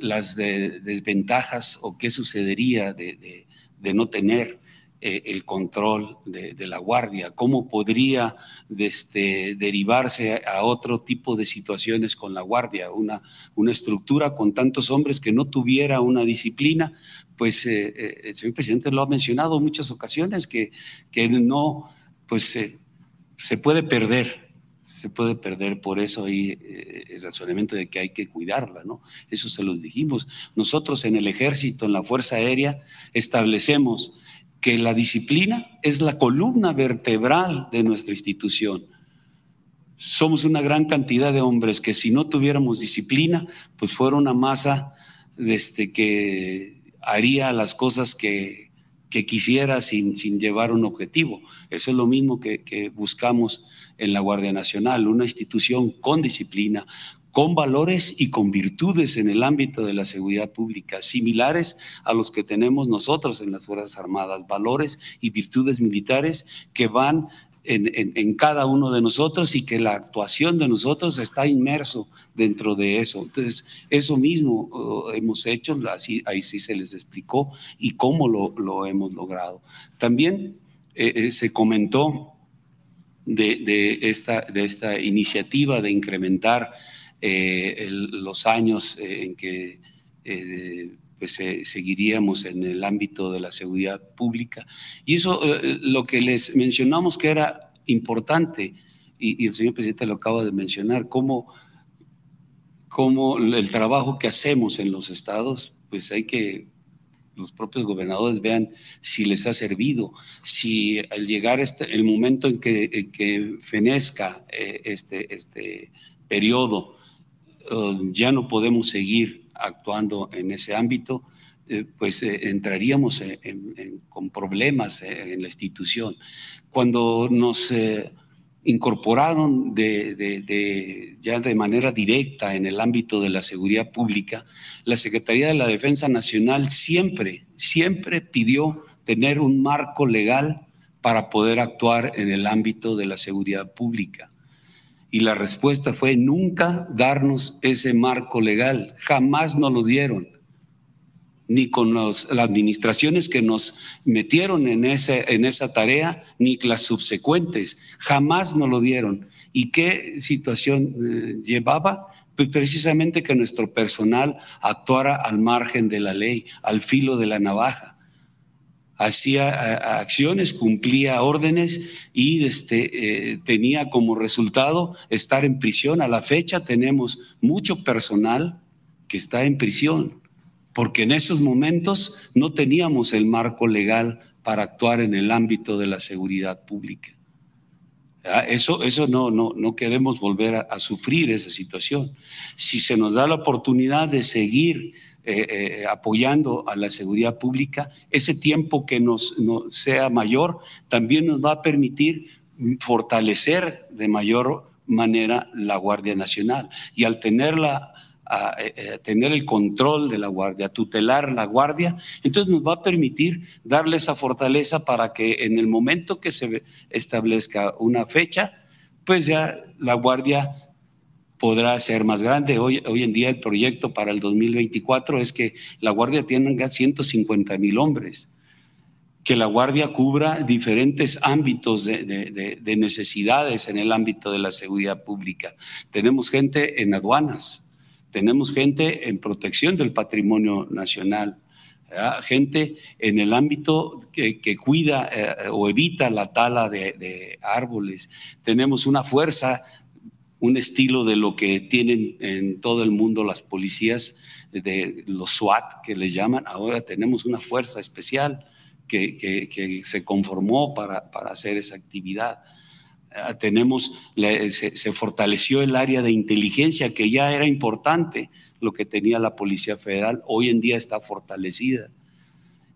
las desventajas o qué sucedería de, no tener eh, el control de, la guardia, cómo podría este, derivarse a otro tipo de situaciones con la guardia, una, una estructura con tantos hombres que no tuviera una disciplina, pues eh, eh, el señor presidente lo ha mencionado en muchas ocasiones, que, que no, pues se puede perder se puede perder, por eso hay eh, el razonamiento de que hay que cuidarla, ¿no? Eso se los dijimos. Nosotros en el ejército, en la Fuerza Aérea, establecemos que la disciplina es la columna vertebral de nuestra institución. Somos una gran cantidad de hombres que si no tuviéramos disciplina, pues fuera una masa este, que haría las cosas que, que quisiera sin, sin llevar un objetivo. Eso es lo mismo que, que buscamos en la Guardia Nacional, una institución con disciplina, con valores y con virtudes en el ámbito de la seguridad pública, similares a los que tenemos nosotros en las Fuerzas Armadas, valores y virtudes militares que van en, cada uno de nosotros y que la actuación de nosotros está inmerso dentro de eso. Entonces, eso mismo uh, hemos hecho, ahí sí se les explicó y cómo lo, hemos logrado. También eh, eh, se comentó de, esta, de esta iniciativa de incrementar eh, los años en que pues seguiríamos en el ámbito de la seguridad pública. Y eso, eh, lo que les mencionamos que era importante, y, el señor presidente lo acaba de mencionar, cómo, cómo el trabajo que hacemos en los estados, pues hay que los propios gobernadores vean si les ha servido, si al llegar este, el momento en que, que fenezca eh, este, este periodo, eh, ya no podemos seguir actuando en ese ámbito, eh, pues entraríamos con problemas en la institución. Cuando nos incorporaron de, ya de manera directa en el ámbito de la seguridad pública, la Secretaría de la Defensa Nacional siempre, siempre pidió tener un marco legal para poder actuar en el ámbito de la seguridad pública. Y la respuesta fue nunca darnos ese marco legal, jamás nos lo dieron ni con las administraciones que nos metieron en, en esa tarea, ni las subsecuentes. Jamás nos lo dieron. ¿Y qué situación eh, llevaba? Pues precisamente que nuestro personal actuara al margen de la ley, al filo de la navaja. Hacía acciones, cumplía órdenes y este, eh, tenía como resultado estar en prisión. A la fecha tenemos mucho personal que está en prisión porque en esos momentos no teníamos el marco legal para actuar en el ámbito de la seguridad pública. Eso, eso no, no, no queremos volver a, sufrir esa situación. Si se nos da la oportunidad de seguir eh, eh, apoyando a la seguridad pública, ese tiempo que nos, sea mayor también nos va a permitir fortalecer de mayor manera la Guardia Nacional. Y al tenerla a, eh, tener el control de la guardia, tutelar la guardia, entonces nos va a permitir darle esa fortaleza para que en el momento que se establezca una fecha, pues ya la guardia podrá ser más grande. Hoy, hoy en día el proyecto para el 2024 es que la guardia tenga 150 mil hombres que la Guardia cubra diferentes ámbitos de, de, necesidades en el ámbito de la seguridad pública. Tenemos gente en aduanas, tenemos gente en protección del patrimonio nacional, gente en el ámbito que, cuida eh, o evita la tala de, árboles. Tenemos una fuerza, un estilo de lo que tienen en todo el mundo las policías, de los SWAT que les llaman. Ahora tenemos una fuerza especial que, se conformó para, para hacer esa actividad. Ah, tenemos, se, fortaleció el área de inteligencia que ya era importante, lo que tenía la Policía Federal, hoy en día está fortalecida.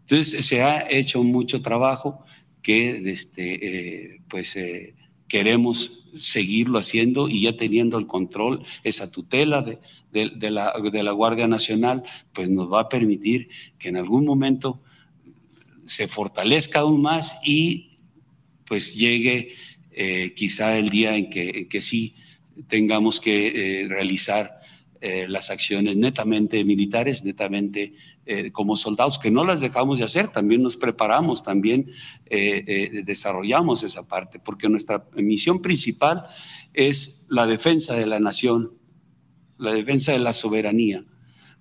Entonces se ha hecho mucho trabajo que este, eh, pues eh, queremos seguirlo haciendo y ya teniendo el control, esa tutela de, de, la, de la Guardia Nacional, pues nos va a permitir que en algún momento se fortalezca aún más y pues llegue eh, quizá el día en que, que sí tengamos que eh, realizar eh, las acciones netamente militares, netamente como soldados, que no las dejamos de hacer, también nos preparamos, también desarrollamos esa parte, porque nuestra misión principal es la defensa de la nación, la defensa de la soberanía.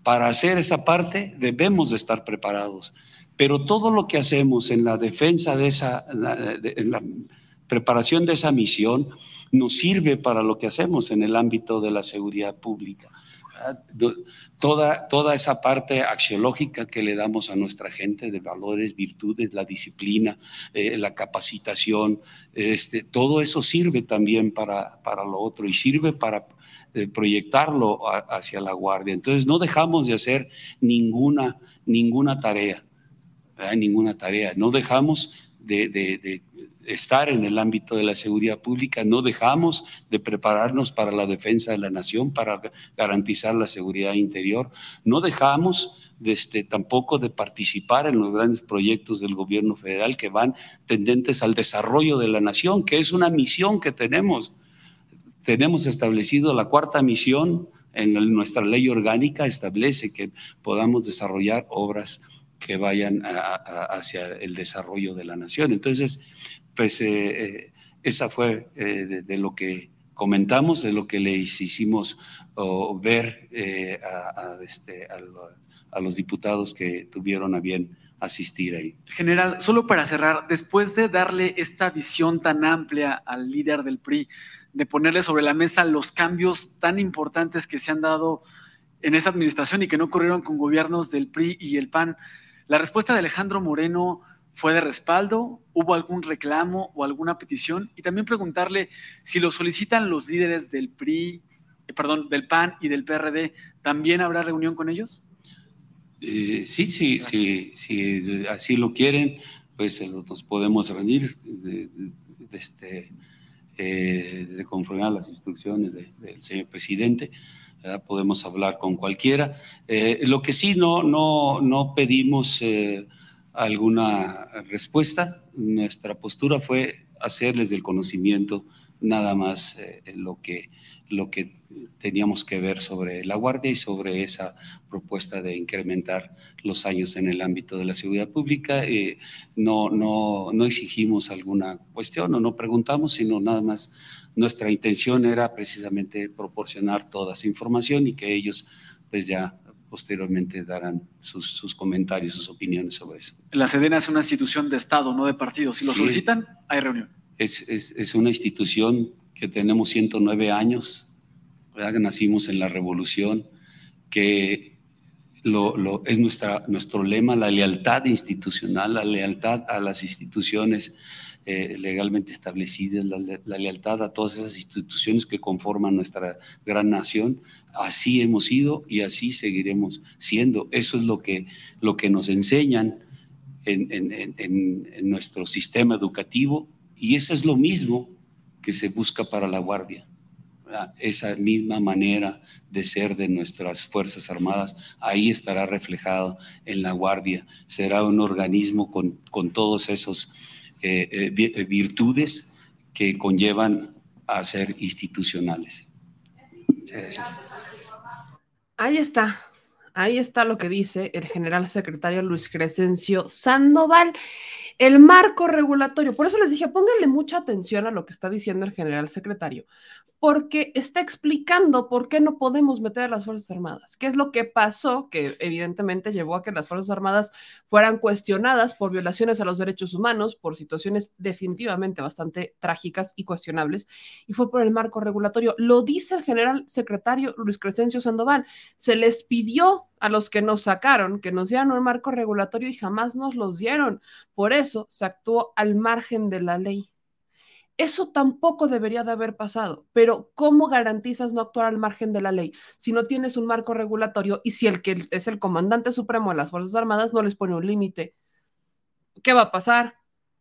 Para hacer esa parte debemos de estar preparados, pero todo lo que hacemos en la defensa de esa, en la preparación de esa misión nos sirve para lo que hacemos en el ámbito de la seguridad pública. Toda, toda esa parte axiológica que le damos a nuestra gente de valores, virtudes, la disciplina, eh, la capacitación, este, todo eso sirve también para, para lo otro y sirve para eh, proyectarlo hacia la guardia. Entonces no dejamos de hacer ninguna, ninguna tarea, ninguna tarea, no dejamos de, de estar en el ámbito de la seguridad pública, no dejamos de prepararnos para la defensa de la nación, para garantizar la seguridad interior, no dejamos de este, tampoco de participar en los grandes proyectos del gobierno federal que van tendentes al desarrollo de la nación, que es una misión que tenemos. Tenemos establecido la cuarta misión en nuestra ley orgánica, establece que podamos desarrollar obras que vayan hacia el desarrollo de la nación. Entonces, pues eh, eh, esa fue eh, de, lo que comentamos, de lo que le hicimos ver este, a, los diputados que tuvieron a bien asistir ahí. General, solo para cerrar, después de darle esta visión tan amplia al líder del PRI, de ponerle sobre la mesa los cambios tan importantes que se han dado en esa administración y que no ocurrieron con gobiernos del PRI y el PAN, ¿La respuesta de Alejandro Moreno fue de respaldo? ¿Hubo algún reclamo o alguna petición? Y también preguntarle si lo solicitan los líderes del PRI, eh, perdón, del PAN y del PRD, ¿también habrá reunión con ellos? Eh, sí, sí, sí, así lo quieren, pues nos podemos reunir de, este, eh, de conformar las instrucciones del señor presidente. Podemos hablar con cualquiera. lo que sí no, no, no pedimos alguna respuesta. Nuestra postura fue hacerles del conocimiento nada más eh, lo, que, lo que teníamos que ver sobre la Guardia y sobre esa propuesta de incrementar los años en el ámbito de la seguridad pública. Eh, no, no, no exigimos alguna cuestión o no preguntamos, sino nada más nuestra intención era precisamente proporcionar toda esa información y que ellos pues ya posteriormente darán sus, comentarios, sus opiniones sobre eso. La Sedena es una institución de Estado, no de partido. Si lo solicitan, hay reunión. Es, una institución que tenemos 109 años, ¿verdad? que nacimos en la revolución, que lo, es nuestra, nuestro lema, la lealtad institucional, la lealtad a las instituciones eh, legalmente establecidas, la, lealtad a todas esas instituciones que conforman nuestra gran nación. Así hemos sido y así seguiremos siendo. Eso es lo que, lo que nos enseñan en, en, en, nuestro sistema educativo y eso es lo mismo que se busca para la Guardia. Esa misma manera de ser de nuestras Fuerzas Armadas, ahí estará reflejado en la Guardia. Será un organismo con, con todos esos eh, eh, eh, virtudes que conllevan a ser institucionales. Ahí está, ahí está lo que dice el general secretario Luis Crescencio Sandoval. El marco regulatorio, por eso les dije, pónganle mucha atención a lo que está diciendo el general secretario, porque está explicando por qué no podemos meter a las Fuerzas Armadas, qué es lo que pasó, que evidentemente llevó a que las Fuerzas Armadas fueran cuestionadas por violaciones a los derechos humanos, por situaciones definitivamente bastante trágicas y cuestionables, y fue por el marco regulatorio. Lo dice el general secretario Luis Crescencio Sandoval, se les pidió a los que nos sacaron que nos dieran un marco regulatorio y jamás nos los dieron. Por eso se actuó al margen de la ley. Eso tampoco debería de haber pasado, pero ¿cómo garantizas no actuar al margen de la ley si no tienes un marco regulatorio y si el que es el comandante supremo de las Fuerzas Armadas no les pone un límite? ¿Qué va a pasar?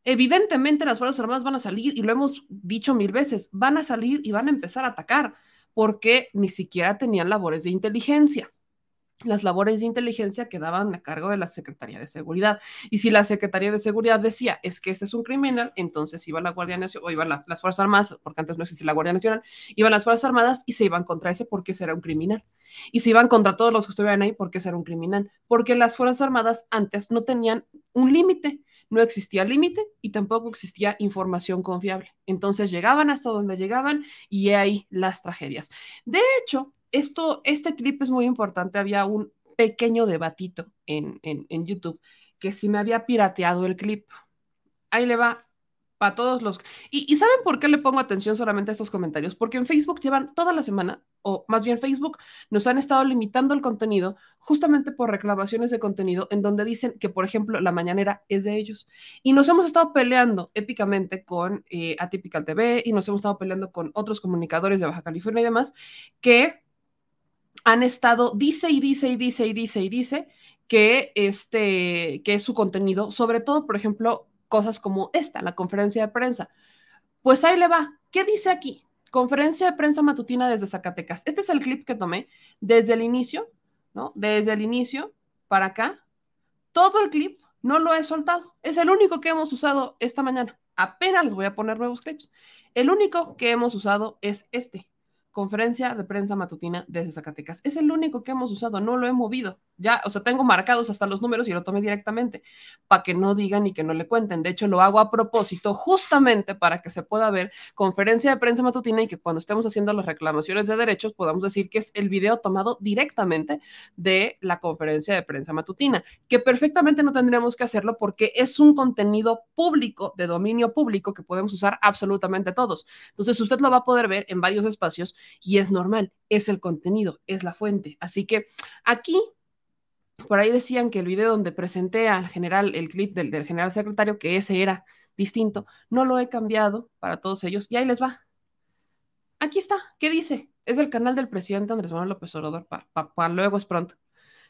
Evidentemente las Fuerzas Armadas van a salir, y lo hemos dicho mil veces, van a salir y van a empezar a atacar porque ni siquiera tenían labores de inteligencia las labores de inteligencia quedaban a cargo de la Secretaría de Seguridad. Y si la Secretaría de Seguridad decía, es que este es un criminal, entonces iba la Guardia Nacional, o iban las Fuerzas Armadas, porque antes no existía la Guardia Nacional, iban las Fuerzas Armadas y se iban contra ese porque ese era un criminal. Y se iban contra todos los que estuvieran ahí porque ese era un criminal. Porque las Fuerzas Armadas antes no tenían un límite, no existía límite y tampoco existía información confiable. Entonces llegaban hasta donde llegaban y ahí las tragedias. De hecho, esto, este clip es muy importante. Había un pequeño debatito en, en, YouTube que si me había pirateado el clip. Ahí le va para todos los... Y, ¿saben por qué le pongo atención solamente a estos comentarios? Porque en Facebook llevan toda la semana, o más bien Facebook, nos han estado limitando el contenido justamente por reclamaciones de contenido en donde dicen que, por ejemplo, la mañanera es de ellos. Y nos hemos estado peleando épicamente con eh, Atypical TV y nos hemos estado peleando con otros comunicadores de Baja California y demás, que han estado, dice y dice y dice y dice y dice que, este, que es su contenido, sobre todo, por ejemplo, cosas como esta, la conferencia de prensa. Pues ahí le va. ¿Qué dice aquí? Conferencia de prensa matutina desde Zacatecas. Este es el clip que tomé desde el inicio, ¿no? Desde el inicio para acá. Todo el clip no lo he soltado. Es el único que hemos usado esta mañana. Apenas les voy a poner nuevos clips. El único que hemos usado es este conferencia de prensa matutina desde Zacatecas. Es el único que hemos usado, no lo he movido. Ya, o sea, tengo marcados hasta los números y lo tomé directamente para que no digan y que no le cuenten. De hecho, lo hago a propósito justamente para que se pueda ver conferencia de prensa matutina y que cuando estemos haciendo las reclamaciones de derechos podamos decir que es el video tomado directamente de la conferencia de prensa matutina, que perfectamente no tendríamos que hacerlo porque es un contenido público, de dominio público que podemos usar absolutamente todos. Entonces, usted lo va a poder ver en varios espacios y es normal, es el contenido, es la fuente. Así que aquí por ahí decían que el video donde presenté al general, el clip del, general secretario, que ese era distinto, no lo he cambiado para todos ellos y ahí les va. Aquí está, ¿qué dice? Es del canal del presidente Andrés Manuel López Obrador, para luego es pronto.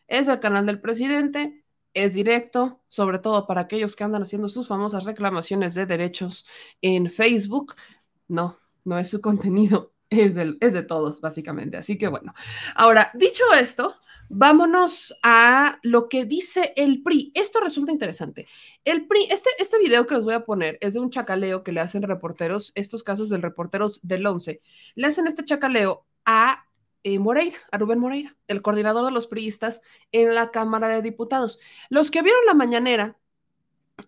Es del canal del presidente, es directo, sobre todo para aquellos que andan haciendo sus famosas reclamaciones de derechos en Facebook. No, no es su contenido, es, es de todos, básicamente. Así que bueno, ahora, dicho esto, Vámonos a lo que dice el PRI. Esto resulta interesante. El PRI, este, este video que les voy a poner es de un chacaleo que le hacen reporteros, estos casos del reporteros del 11, le hacen este chacaleo a eh, Moreira, a Rubén Moreira, el coordinador de los priistas en la Cámara de Diputados. Los que vieron la mañanera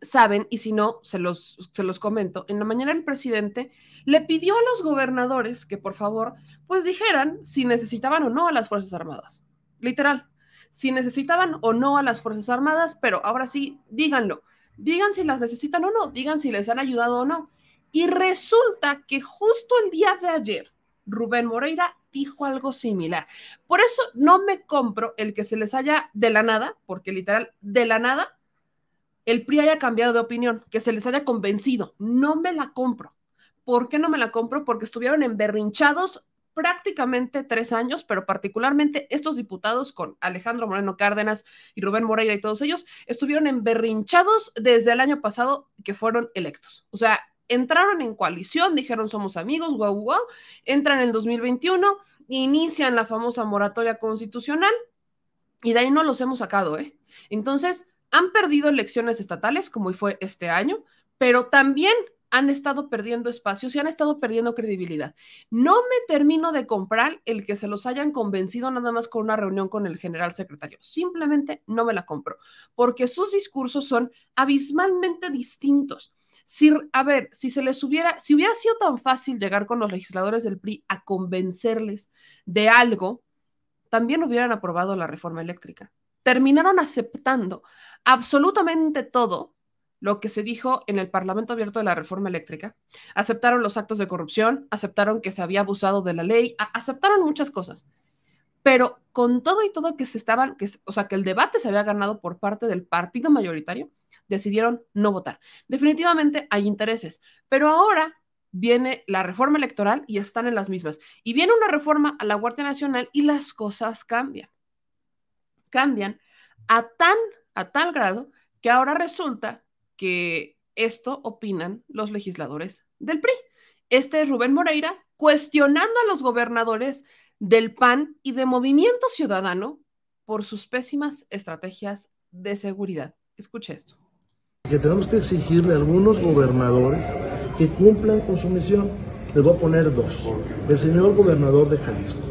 saben, y si no, se los, se los comento, en la mañana el presidente le pidió a los gobernadores que por favor, pues dijeran si necesitaban o no a las Fuerzas Armadas literal. Si necesitaban o no a las Fuerzas Armadas, pero ahora sí, díganlo. Digan si las necesitan o no, digan si les han ayudado o no. Y resulta que justo el día de ayer, Rubén Moreira dijo algo similar. Por eso no me compro el que se les haya de la nada, porque literal, de la nada, el PRI haya cambiado de opinión, que se les haya convencido. No me la compro. ¿Por qué no me la compro? Porque estuvieron emberrinchados prácticamente tres años, pero particularmente estos diputados con Alejandro Moreno Cárdenas y Rubén Moreira y todos ellos estuvieron emberrinchados desde el año pasado que fueron electos. O sea, entraron en coalición, dijeron somos amigos, guau, guau, entran en el 2021, inician la famosa moratoria constitucional y de ahí no los hemos sacado, ¿eh? Entonces, han perdido elecciones estatales, como fue este año, pero también han estado perdiendo espacios y han estado perdiendo credibilidad. No me termino de comprar el que se los hayan convencido nada más con una reunión con el general secretario. Simplemente no me la compro, porque sus discursos son abismalmente distintos. Si, a ver, si se les hubiera, si hubiera sido tan fácil llegar con los legisladores del PRI a convencerles de algo, también hubieran aprobado la reforma eléctrica. Terminaron aceptando absolutamente todo lo que se dijo en el Parlamento Abierto de la Reforma Eléctrica. Aceptaron los actos de corrupción, aceptaron que se había abusado de la ley, aceptaron muchas cosas. Pero con todo y todo que se estaban, que, o sea, que el debate se había ganado por parte del partido mayoritario, decidieron no votar. Definitivamente hay intereses, pero ahora viene la reforma electoral y están en las mismas. Y viene una reforma a la Guardia Nacional y las cosas cambian. Cambian a tan, a tal grado que ahora resulta que esto opinan los legisladores del PRI. Este es Rubén Moreira cuestionando a los gobernadores del PAN y de Movimiento Ciudadano por sus pésimas estrategias de seguridad. Escuche esto. Que tenemos que exigirle a algunos gobernadores que cumplan con su misión. Les voy a poner dos. El señor gobernador de Jalisco,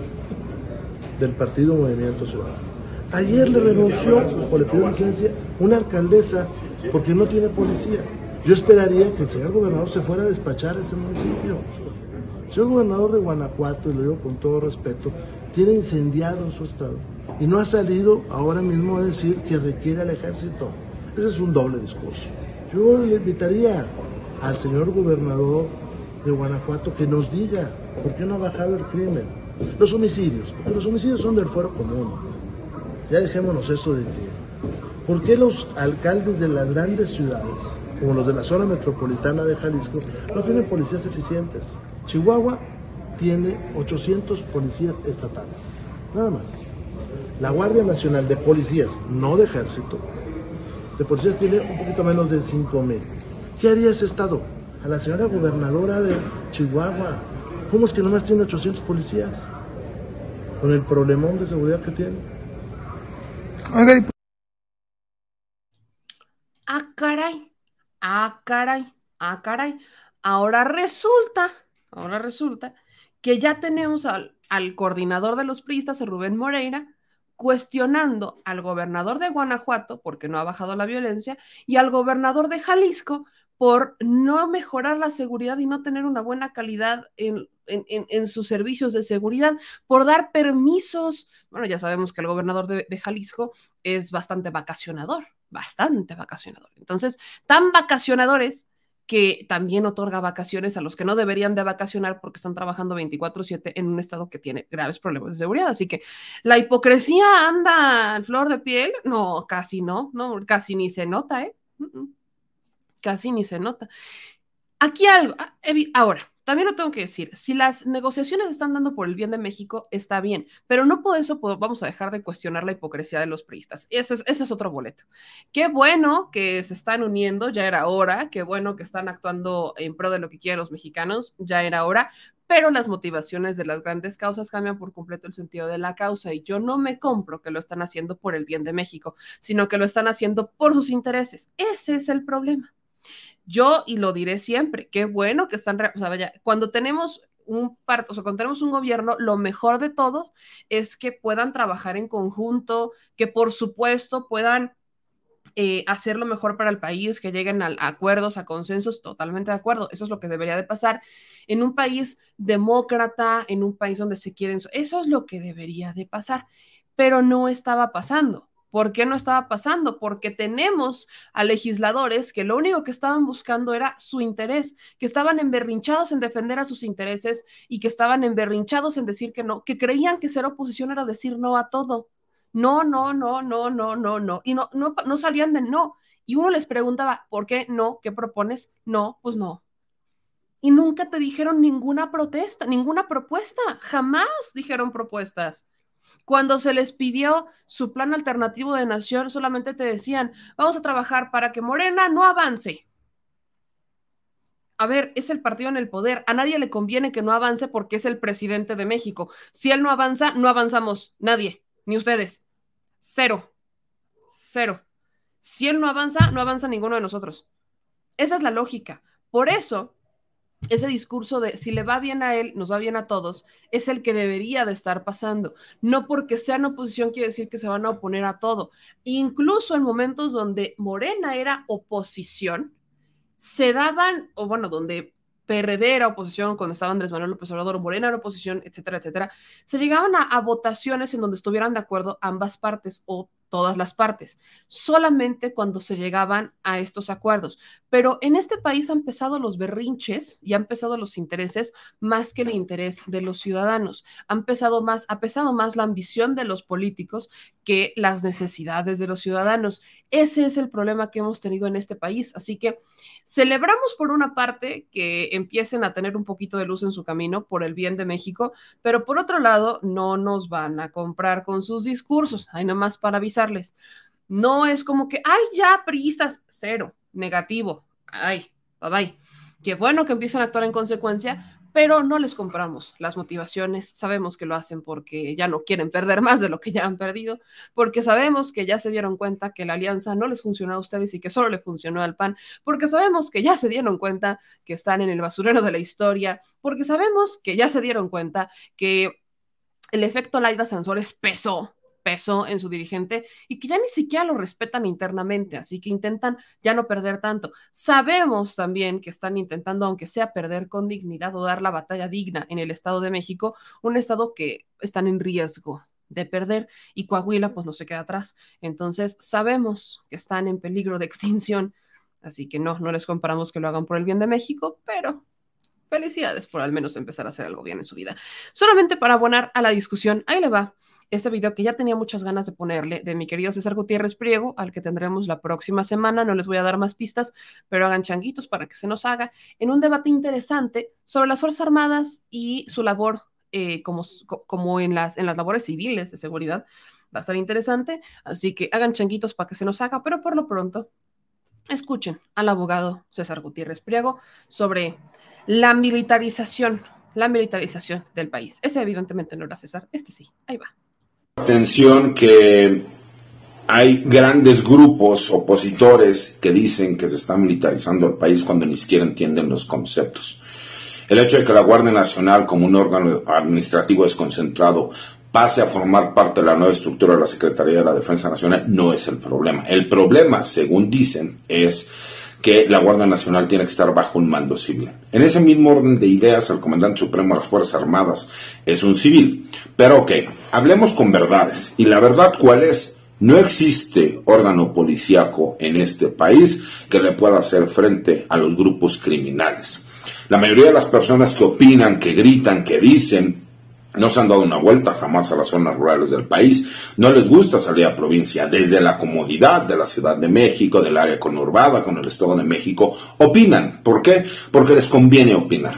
del Partido Movimiento Ciudadano Ayer le renunció o le pidió licencia una alcaldesa porque no tiene policía. Yo esperaría que el señor gobernador se fuera a despachar a ese municipio. El señor gobernador de Guanajuato, y lo digo con todo respeto, tiene incendiado su estado y no ha salido ahora mismo a decir que requiere al ejército. Ese es un doble discurso. Yo le invitaría al señor gobernador de Guanajuato que nos diga por qué no ha bajado el crimen. Los homicidios, porque los homicidios son del fuero común. Ya dejémonos eso de que, ¿por qué los alcaldes de las grandes ciudades, como los de la zona metropolitana de Jalisco, no tienen policías eficientes? Chihuahua tiene 800 policías estatales, nada más. La Guardia Nacional de Policías, no de ejército, de policías tiene un poquito menos de 5 mil. ¿Qué haría ese estado? A la señora gobernadora de Chihuahua, ¿cómo es que nomás tiene 800 policías? Con el problemón de seguridad que tiene. Ah, caray. Ah, caray. Ah, caray. Ahora resulta, ahora resulta que ya tenemos al, al coordinador de los priistas, Rubén Moreira, cuestionando al gobernador de Guanajuato porque no ha bajado la violencia y al gobernador de Jalisco por no mejorar la seguridad y no tener una buena calidad en, sus servicios de seguridad, por dar permisos. Bueno, ya sabemos que el gobernador de, de, Jalisco es bastante vacacionador, bastante vacacionador. Entonces, tan vacacionadores que también otorga vacaciones a los que no deberían de vacacionar porque están trabajando 24/7 en un estado que tiene graves problemas de seguridad. Así que la hipocresía anda al flor de piel. No, casi no, no, casi ni se nota, ¿eh? Casi ni se nota. Aquí algo, ah, ahora, también lo tengo que decir, si las negociaciones están dando por el bien de México, está bien, pero no por eso vamos a dejar de cuestionar la hipocresía de los priistas. Ese es, ese es otro boleto. Qué bueno que se están uniendo, ya era hora, qué bueno que están actuando en pro de lo que quieren los mexicanos, ya era hora, pero las motivaciones de las grandes causas cambian por completo el sentido de la causa y yo no me compro que lo están haciendo por el bien de México, sino que lo están haciendo por sus intereses. Ese es el problema. Yo, y lo diré siempre, qué bueno que están, cuando tenemos un o sea, cuando tenemos un gobierno, lo mejor de todo es que puedan trabajar en conjunto, que por supuesto puedan eh, hacer lo mejor para el país, que lleguen a, a, acuerdos, a consensos, totalmente de acuerdo. Eso es lo que debería de pasar en un país demócrata, en un país donde se quieren, eso es lo que debería de pasar, pero no estaba pasando. ¿Por qué no estaba pasando? Porque tenemos a legisladores que lo único que estaban buscando era su interés, que estaban emberrinchados en defender a sus intereses y que estaban emberrinchados en decir que no, que creían que ser oposición era decir no a todo. No, no, no, no, no, no, no. Y no, no, no salían de no. Y uno les preguntaba, ¿por qué no? ¿Qué propones? No, pues no. Y nunca te dijeron ninguna protesta, ninguna propuesta. Jamás dijeron propuestas. Cuando se les pidió su plan alternativo de nación, solamente te decían, vamos a trabajar para que Morena no avance. A ver, es el partido en el poder. A nadie le conviene que no avance porque es el presidente de México. Si él no avanza, no avanzamos. Nadie, ni ustedes. Cero. Cero. Si él no avanza, no avanza ninguno de nosotros. Esa es la lógica. Por eso, ese discurso de si le va bien a él, nos va bien a todos, es el que debería de estar pasando. No porque sean oposición quiere decir que se van a oponer a todo. Incluso en momentos donde Morena era oposición, se daban, o bueno, donde PRD era oposición, cuando estaba Andrés Manuel López Obrador, Morena era oposición, etcétera, etcétera, se llegaban a, a votaciones en donde estuvieran de acuerdo ambas partes o todas las partes, solamente cuando se llegaban a estos acuerdos. Pero en este país han empezado los berrinches y han empezado los intereses más que el interés de los ciudadanos. Han pesado más, ha pesado más la ambición de los políticos que las necesidades de los ciudadanos. Ese es el problema que hemos tenido en este país. Así que celebramos por una parte que empiecen a tener un poquito de luz en su camino por el bien de México, pero por otro lado no nos van a comprar con sus discursos. Hay nomás para avisarles. No es como que, ay, ya, priistas, cero, negativo, ay, bye bye. Qué bueno que empiezan a actuar en consecuencia, pero no les compramos las motivaciones. Sabemos que lo hacen porque ya no quieren perder más de lo que ya han perdido, porque sabemos que ya se dieron cuenta que la alianza no les funcionó a ustedes y que solo le funcionó al PAN, porque sabemos que ya se dieron cuenta que están en el basurero de la historia, porque sabemos que ya se dieron cuenta que el efecto Laida Sansor es peso en su dirigente y que ya ni siquiera lo respetan internamente, así que intentan ya no perder tanto. Sabemos también que están intentando, aunque sea perder con dignidad o dar la batalla digna en el Estado de México, un Estado que están en riesgo de perder y Coahuila pues no se queda atrás. Entonces sabemos que están en peligro de [laughs] extinción, así que no, no les comparamos que lo hagan por el bien de México, pero felicidades por al menos empezar a hacer algo bien en su vida. Solamente para abonar a la discusión, ahí le va este video que ya tenía muchas ganas de ponerle de mi querido César Gutiérrez Priego, al que tendremos la próxima semana. No les voy a dar más pistas, pero hagan changuitos para que se nos haga en un debate interesante sobre las Fuerzas Armadas y su labor eh, como, como en, las, en las labores civiles de seguridad. Va a estar interesante, así que hagan changuitos para que se nos haga, pero por lo pronto escuchen al abogado César Gutiérrez Priego sobre la militarización, la militarización del país. Ese evidentemente no era César, este sí, ahí va. Atención que hay grandes grupos opositores que dicen que se está militarizando el país cuando ni siquiera entienden los conceptos. El hecho de que la Guardia Nacional, como un órgano administrativo desconcentrado, pase a formar parte de la nueva estructura de la Secretaría de la Defensa Nacional no es el problema. El problema, según dicen, es que la Guardia Nacional tiene que estar bajo un mando civil. En ese mismo orden de ideas, el comandante supremo de las Fuerzas Armadas es un civil. Pero ok, hablemos con verdades. ¿Y la verdad cuál es? No existe órgano policíaco en este país que le pueda hacer frente a los grupos criminales. La mayoría de las personas que opinan, que gritan, que dicen, no se han dado una vuelta jamás a las zonas rurales del país, no les gusta salir a provincia, desde la comodidad de la Ciudad de México, del área conurbada con el Estado de México, opinan. ¿Por qué? Porque les conviene opinar.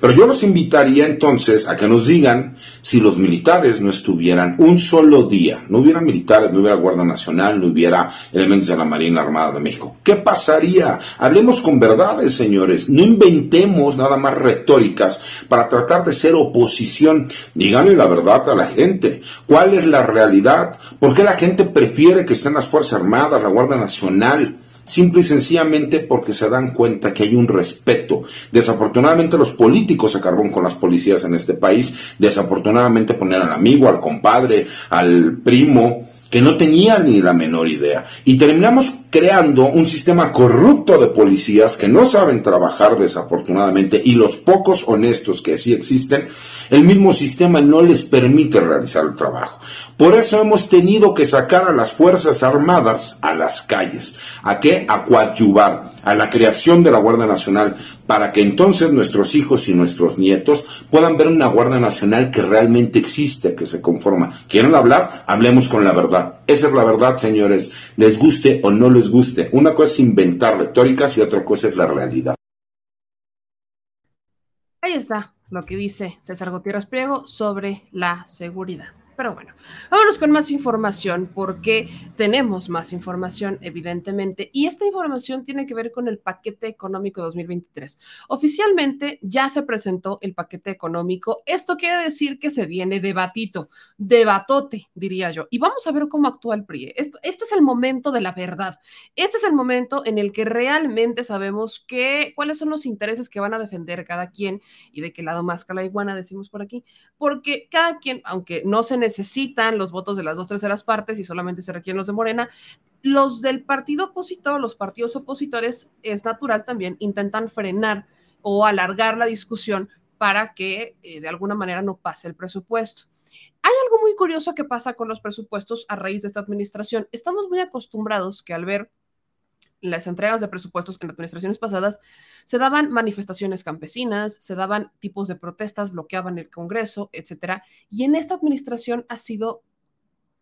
Pero yo los invitaría entonces a que nos digan si los militares no estuvieran un solo día, no hubiera militares, no hubiera Guardia Nacional, no hubiera elementos de la Marina Armada de México. ¿Qué pasaría? Hablemos con verdades, señores. No inventemos nada más retóricas para tratar de ser oposición. Díganle la verdad a la gente. ¿Cuál es la realidad? ¿Por qué la gente prefiere que estén las Fuerzas Armadas, la Guardia Nacional? Simple y sencillamente porque se dan cuenta que hay un respeto. Desafortunadamente los políticos se carbón con las policías en este país, desafortunadamente poner al amigo, al compadre, al primo, que no tenía ni la menor idea. Y terminamos creando un sistema corrupto de policías que no saben trabajar desafortunadamente y los pocos honestos que sí existen, el mismo sistema no les permite realizar el trabajo. Por eso hemos tenido que sacar a las Fuerzas Armadas a las calles. ¿A qué? A coadyuvar a la creación de la Guardia Nacional para que entonces nuestros hijos y nuestros nietos puedan ver una Guardia Nacional que realmente existe, que se conforma. ¿Quieren hablar? Hablemos con la verdad. Esa es la verdad, señores. Les guste o no les guste. Una cosa es inventar retóricas y otra cosa es la realidad. Ahí está lo que dice César Gutiérrez Priego sobre la seguridad. Pero bueno, vámonos con más información porque tenemos más información, evidentemente, y esta información tiene que ver con el paquete económico 2023. Oficialmente ya se presentó el paquete económico. Esto quiere decir que se viene debatito, debatote, diría yo. Y vamos a ver cómo actúa el PRI. Esto, este es el momento de la verdad. Este es el momento en el que realmente sabemos que, cuáles son los intereses que van a defender cada quien y de qué lado más la iguana, decimos por aquí, porque cada quien, aunque no se necesitan los votos de las dos terceras partes y solamente se requieren los de Morena. Los del partido opositor, los partidos opositores, es natural también, intentan frenar o alargar la discusión para que eh, de alguna manera no pase el presupuesto. Hay algo muy curioso que pasa con los presupuestos a raíz de esta administración. Estamos muy acostumbrados que al ver las entregas de presupuestos en administraciones pasadas, se daban manifestaciones campesinas, se daban tipos de protestas, bloqueaban el Congreso, etcétera. Y en esta administración ha sido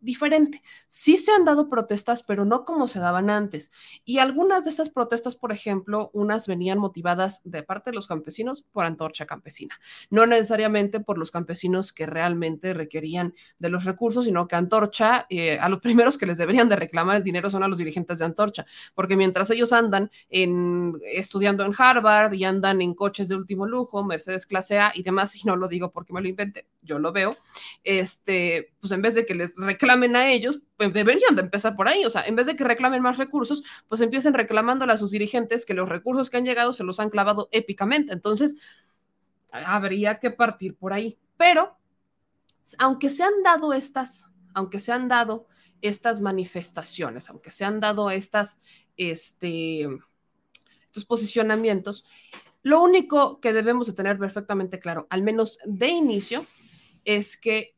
diferente. Sí se han dado protestas, pero no como se daban antes. Y algunas de estas protestas, por ejemplo, unas venían motivadas de parte de los campesinos por antorcha campesina, no necesariamente por los campesinos que realmente requerían de los recursos, sino que antorcha, eh, a los [laughs] primeros que les deberían de reclamar el dinero son a los dirigentes de antorcha, porque mientras ellos andan en, estudiando en Harvard y andan en coches de último lujo, Mercedes clase A y demás, y no lo digo porque me lo inventé, yo lo veo, este, pues en vez de que les reclamen a ellos, pues deberían de empezar por ahí, o sea, en vez de que reclamen más recursos, pues empiecen reclamándole a sus dirigentes que los recursos que han llegado se los han clavado épicamente. Entonces, habría que partir por ahí. Pero, aunque se han dado estas, aunque se han dado estas manifestaciones, aunque se han dado estas, este, estos posicionamientos, lo único que debemos de tener perfectamente claro, al menos de inicio, es que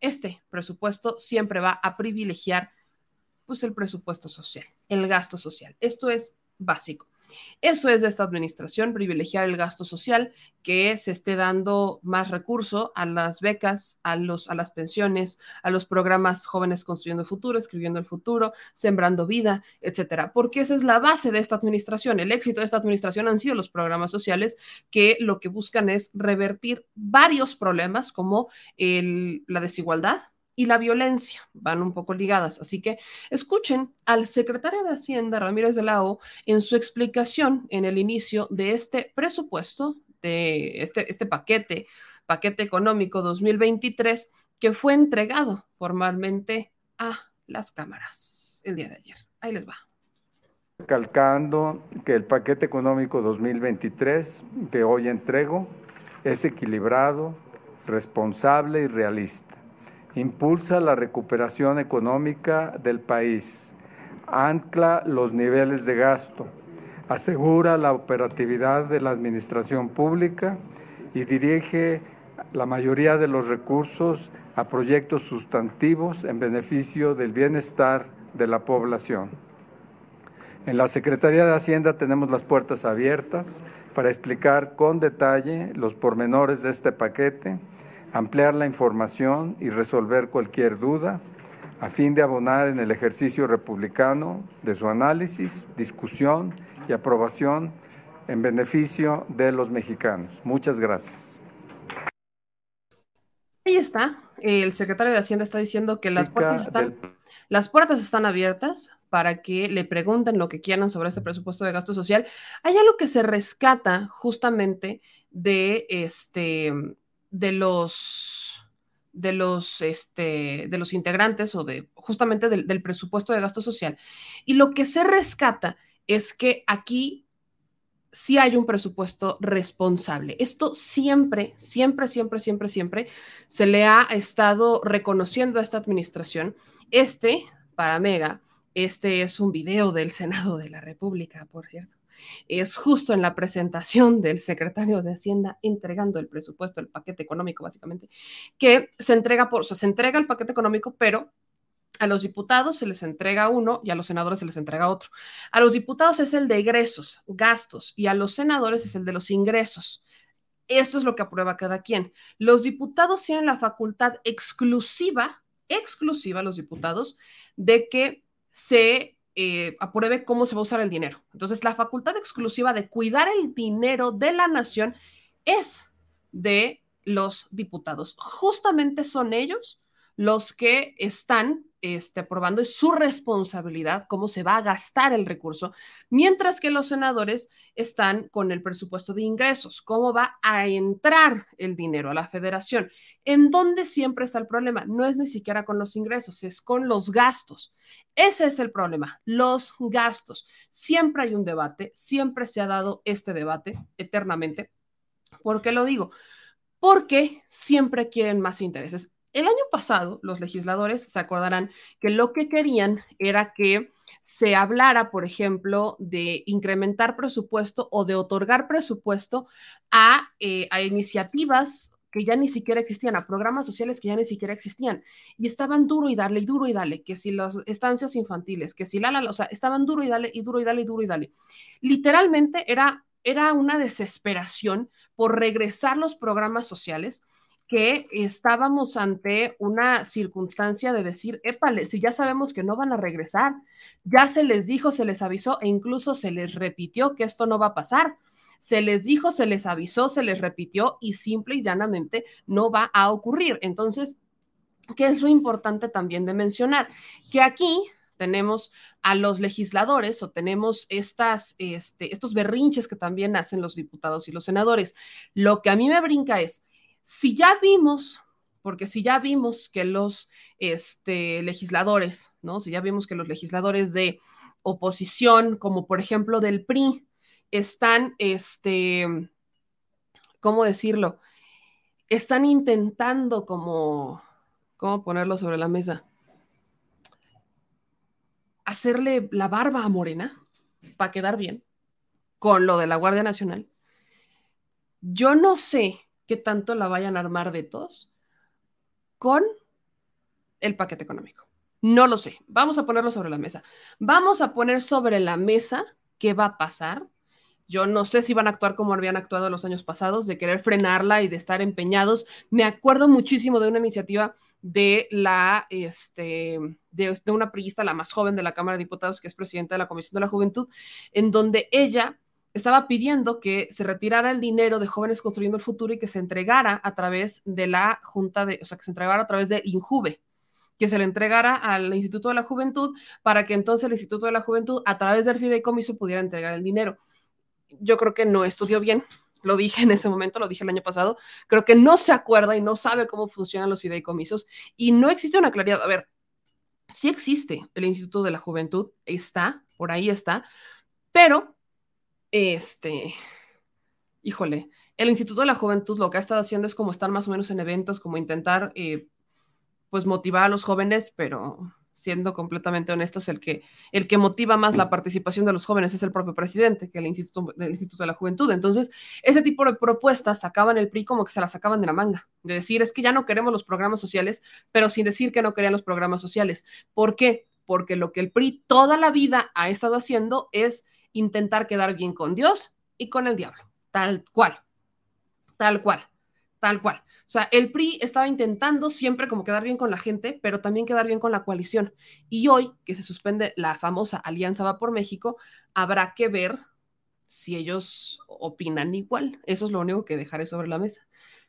este presupuesto siempre va a privilegiar pues el presupuesto social, el gasto social. Esto es básico. Eso es de esta administración, privilegiar el gasto social, que se esté dando más recurso a las becas, a, los, a las pensiones, a los programas Jóvenes Construyendo el Futuro, Escribiendo el Futuro, Sembrando Vida, etcétera. Porque esa es la base de esta administración. El éxito de esta administración han sido los programas sociales que lo que buscan es revertir varios problemas como la desigualdad, y la violencia van un poco ligadas. Así que escuchen al secretario de Hacienda, Ramírez de la en su explicación en el inicio de este presupuesto, de este, este paquete, paquete económico 2023, que fue entregado formalmente a las cámaras el día de ayer. Ahí les va. Calcando que el paquete económico 2023 que hoy entrego es equilibrado, responsable y realista impulsa la recuperación económica del país, ancla los niveles de gasto, asegura la operatividad de la administración pública y dirige la mayoría de los recursos a proyectos sustantivos en beneficio del bienestar de la población. En la Secretaría de Hacienda tenemos las puertas abiertas para explicar con detalle los pormenores de este paquete, ampliar la información y resolver cualquier duda a fin de abonar en el ejercicio republicano de su análisis, discusión y aprobación en beneficio de los mexicanos. Muchas gracias. Ahí está. El secretario de Hacienda está diciendo que las puertas están, las puertas están abiertas para que le pregunten lo que quieran sobre este presupuesto de gasto social. Hay algo que se rescata justamente de este de los de los, este, de los integrantes o de justamente del, del presupuesto de gasto social. Y lo que se rescata es que aquí sí hay un presupuesto responsable. Esto siempre, siempre, siempre, siempre, siempre se le ha estado reconociendo a esta administración. Este, para Mega, este es un video del Senado de la República, por cierto. Es justo en la presentación [laughs] del secretario de Hacienda entregando el presupuesto, el paquete económico, básicamente, que se entrega por, o sea, se entrega el paquete económico, pero a los diputados se les entrega uno y a los senadores se les entrega otro. A los diputados es el de egresos, gastos, y a los senadores es el de los ingresos. Esto es lo que aprueba cada quien. Los diputados tienen la facultad exclusiva, exclusiva los diputados, de que se eh, apruebe cómo se va a usar el dinero. Entonces, la facultad exclusiva de cuidar el dinero de la nación es de los diputados. Justamente son ellos los que están este, aprobando, es su responsabilidad cómo se va a gastar el recurso, mientras que los senadores están con el presupuesto de ingresos, cómo va a entrar el dinero a la federación. ¿En dónde siempre está el problema? No es ni siquiera con los ingresos, es con los gastos. Ese es el problema, los gastos. Siempre hay un debate, siempre se ha dado este debate eternamente. ¿Por qué lo digo? Porque siempre quieren más intereses. El año pasado, los legisladores se acordarán que lo que querían era que se hablara, por ejemplo, de incrementar presupuesto o de otorgar presupuesto a, eh, iniciativas que ya ni siquiera existían, a programas sociales que ya ni siquiera existían. Y estaban duro y dale, y duro y dale, que si las estancias infantiles, que si la, la, o sea, estaban duro y dale, y duro y dale, y duro y dale. Literalmente era, era una desesperación por regresar los programas sociales que estábamos ante una circunstancia de decir, épale, si ya sabemos que no van a regresar, ya se les dijo, se les avisó e incluso se les repitió que esto no va a pasar. Se les dijo, se les avisó, se les repitió y simple y llanamente no va a ocurrir. Entonces, ¿qué es lo importante también de mencionar? Que aquí tenemos a los legisladores o tenemos estas, este, estos berrinches que también hacen los diputados y los senadores. Lo que a mí me brinca es, si ya vimos, porque si ya vimos que los este, legisladores, ¿no? Si ya vimos que los legisladores de oposición, como por ejemplo del PRI, están, este, ¿cómo decirlo? Están intentando como, ¿cómo ponerlo sobre la mesa? Hacerle la barba a Morena para quedar bien con lo de la Guardia Nacional. Yo no sé qué tanto la vayan a armar de tos con el paquete económico. No lo sé. Vamos a ponerlo sobre la mesa. Vamos a poner sobre la mesa qué va a pasar. Yo no sé si van a actuar como habían actuado los años pasados, de querer frenarla y de estar empeñados. Me acuerdo muchísimo de una iniciativa de la, este, de una priista, la más joven de la Cámara de Diputados, que es presidenta de la Comisión de la Juventud, en donde ella estaba pidiendo que se retirara el dinero de Jóvenes Construyendo el Futuro y que se entregara a través de la Junta de, o sea, que se entregara a través de INJUVE, que se le entregara al Instituto de la Juventud para que entonces el Instituto de la Juventud, a través del fideicomiso, pudiera entregar el dinero. Yo creo que no estudió bien, lo dije en ese momento, lo dije el año pasado, creo que no se acuerda y no sabe cómo funcionan los fideicomisos y no existe una claridad. A ver, sí existe el Instituto de la Juventud, está, por ahí está, pero este, híjole, el Instituto de la Juventud lo que ha estado haciendo es como estar más o menos en eventos, como intentar, eh, pues, motivar a los jóvenes, pero siendo completamente honestos, el que, el que motiva más la participación de los jóvenes es el propio presidente que el Instituto, del Instituto de la Juventud. Entonces, ese tipo de propuestas sacaban el PRI como que se las sacaban de la manga, de decir, es que ya no queremos los programas sociales, pero sin decir que no querían los programas sociales. ¿Por qué? porque lo que el PRI toda la vida ha estado haciendo es intentar quedar bien con Dios y con el diablo, tal cual, tal cual, tal cual. O sea, el PRI estaba intentando siempre como quedar bien con la gente, pero también quedar bien con la coalición. Y hoy que se suspende la famosa Alianza Va por México, habrá que ver si ellos opinan igual. Eso es lo único que dejaré sobre la mesa.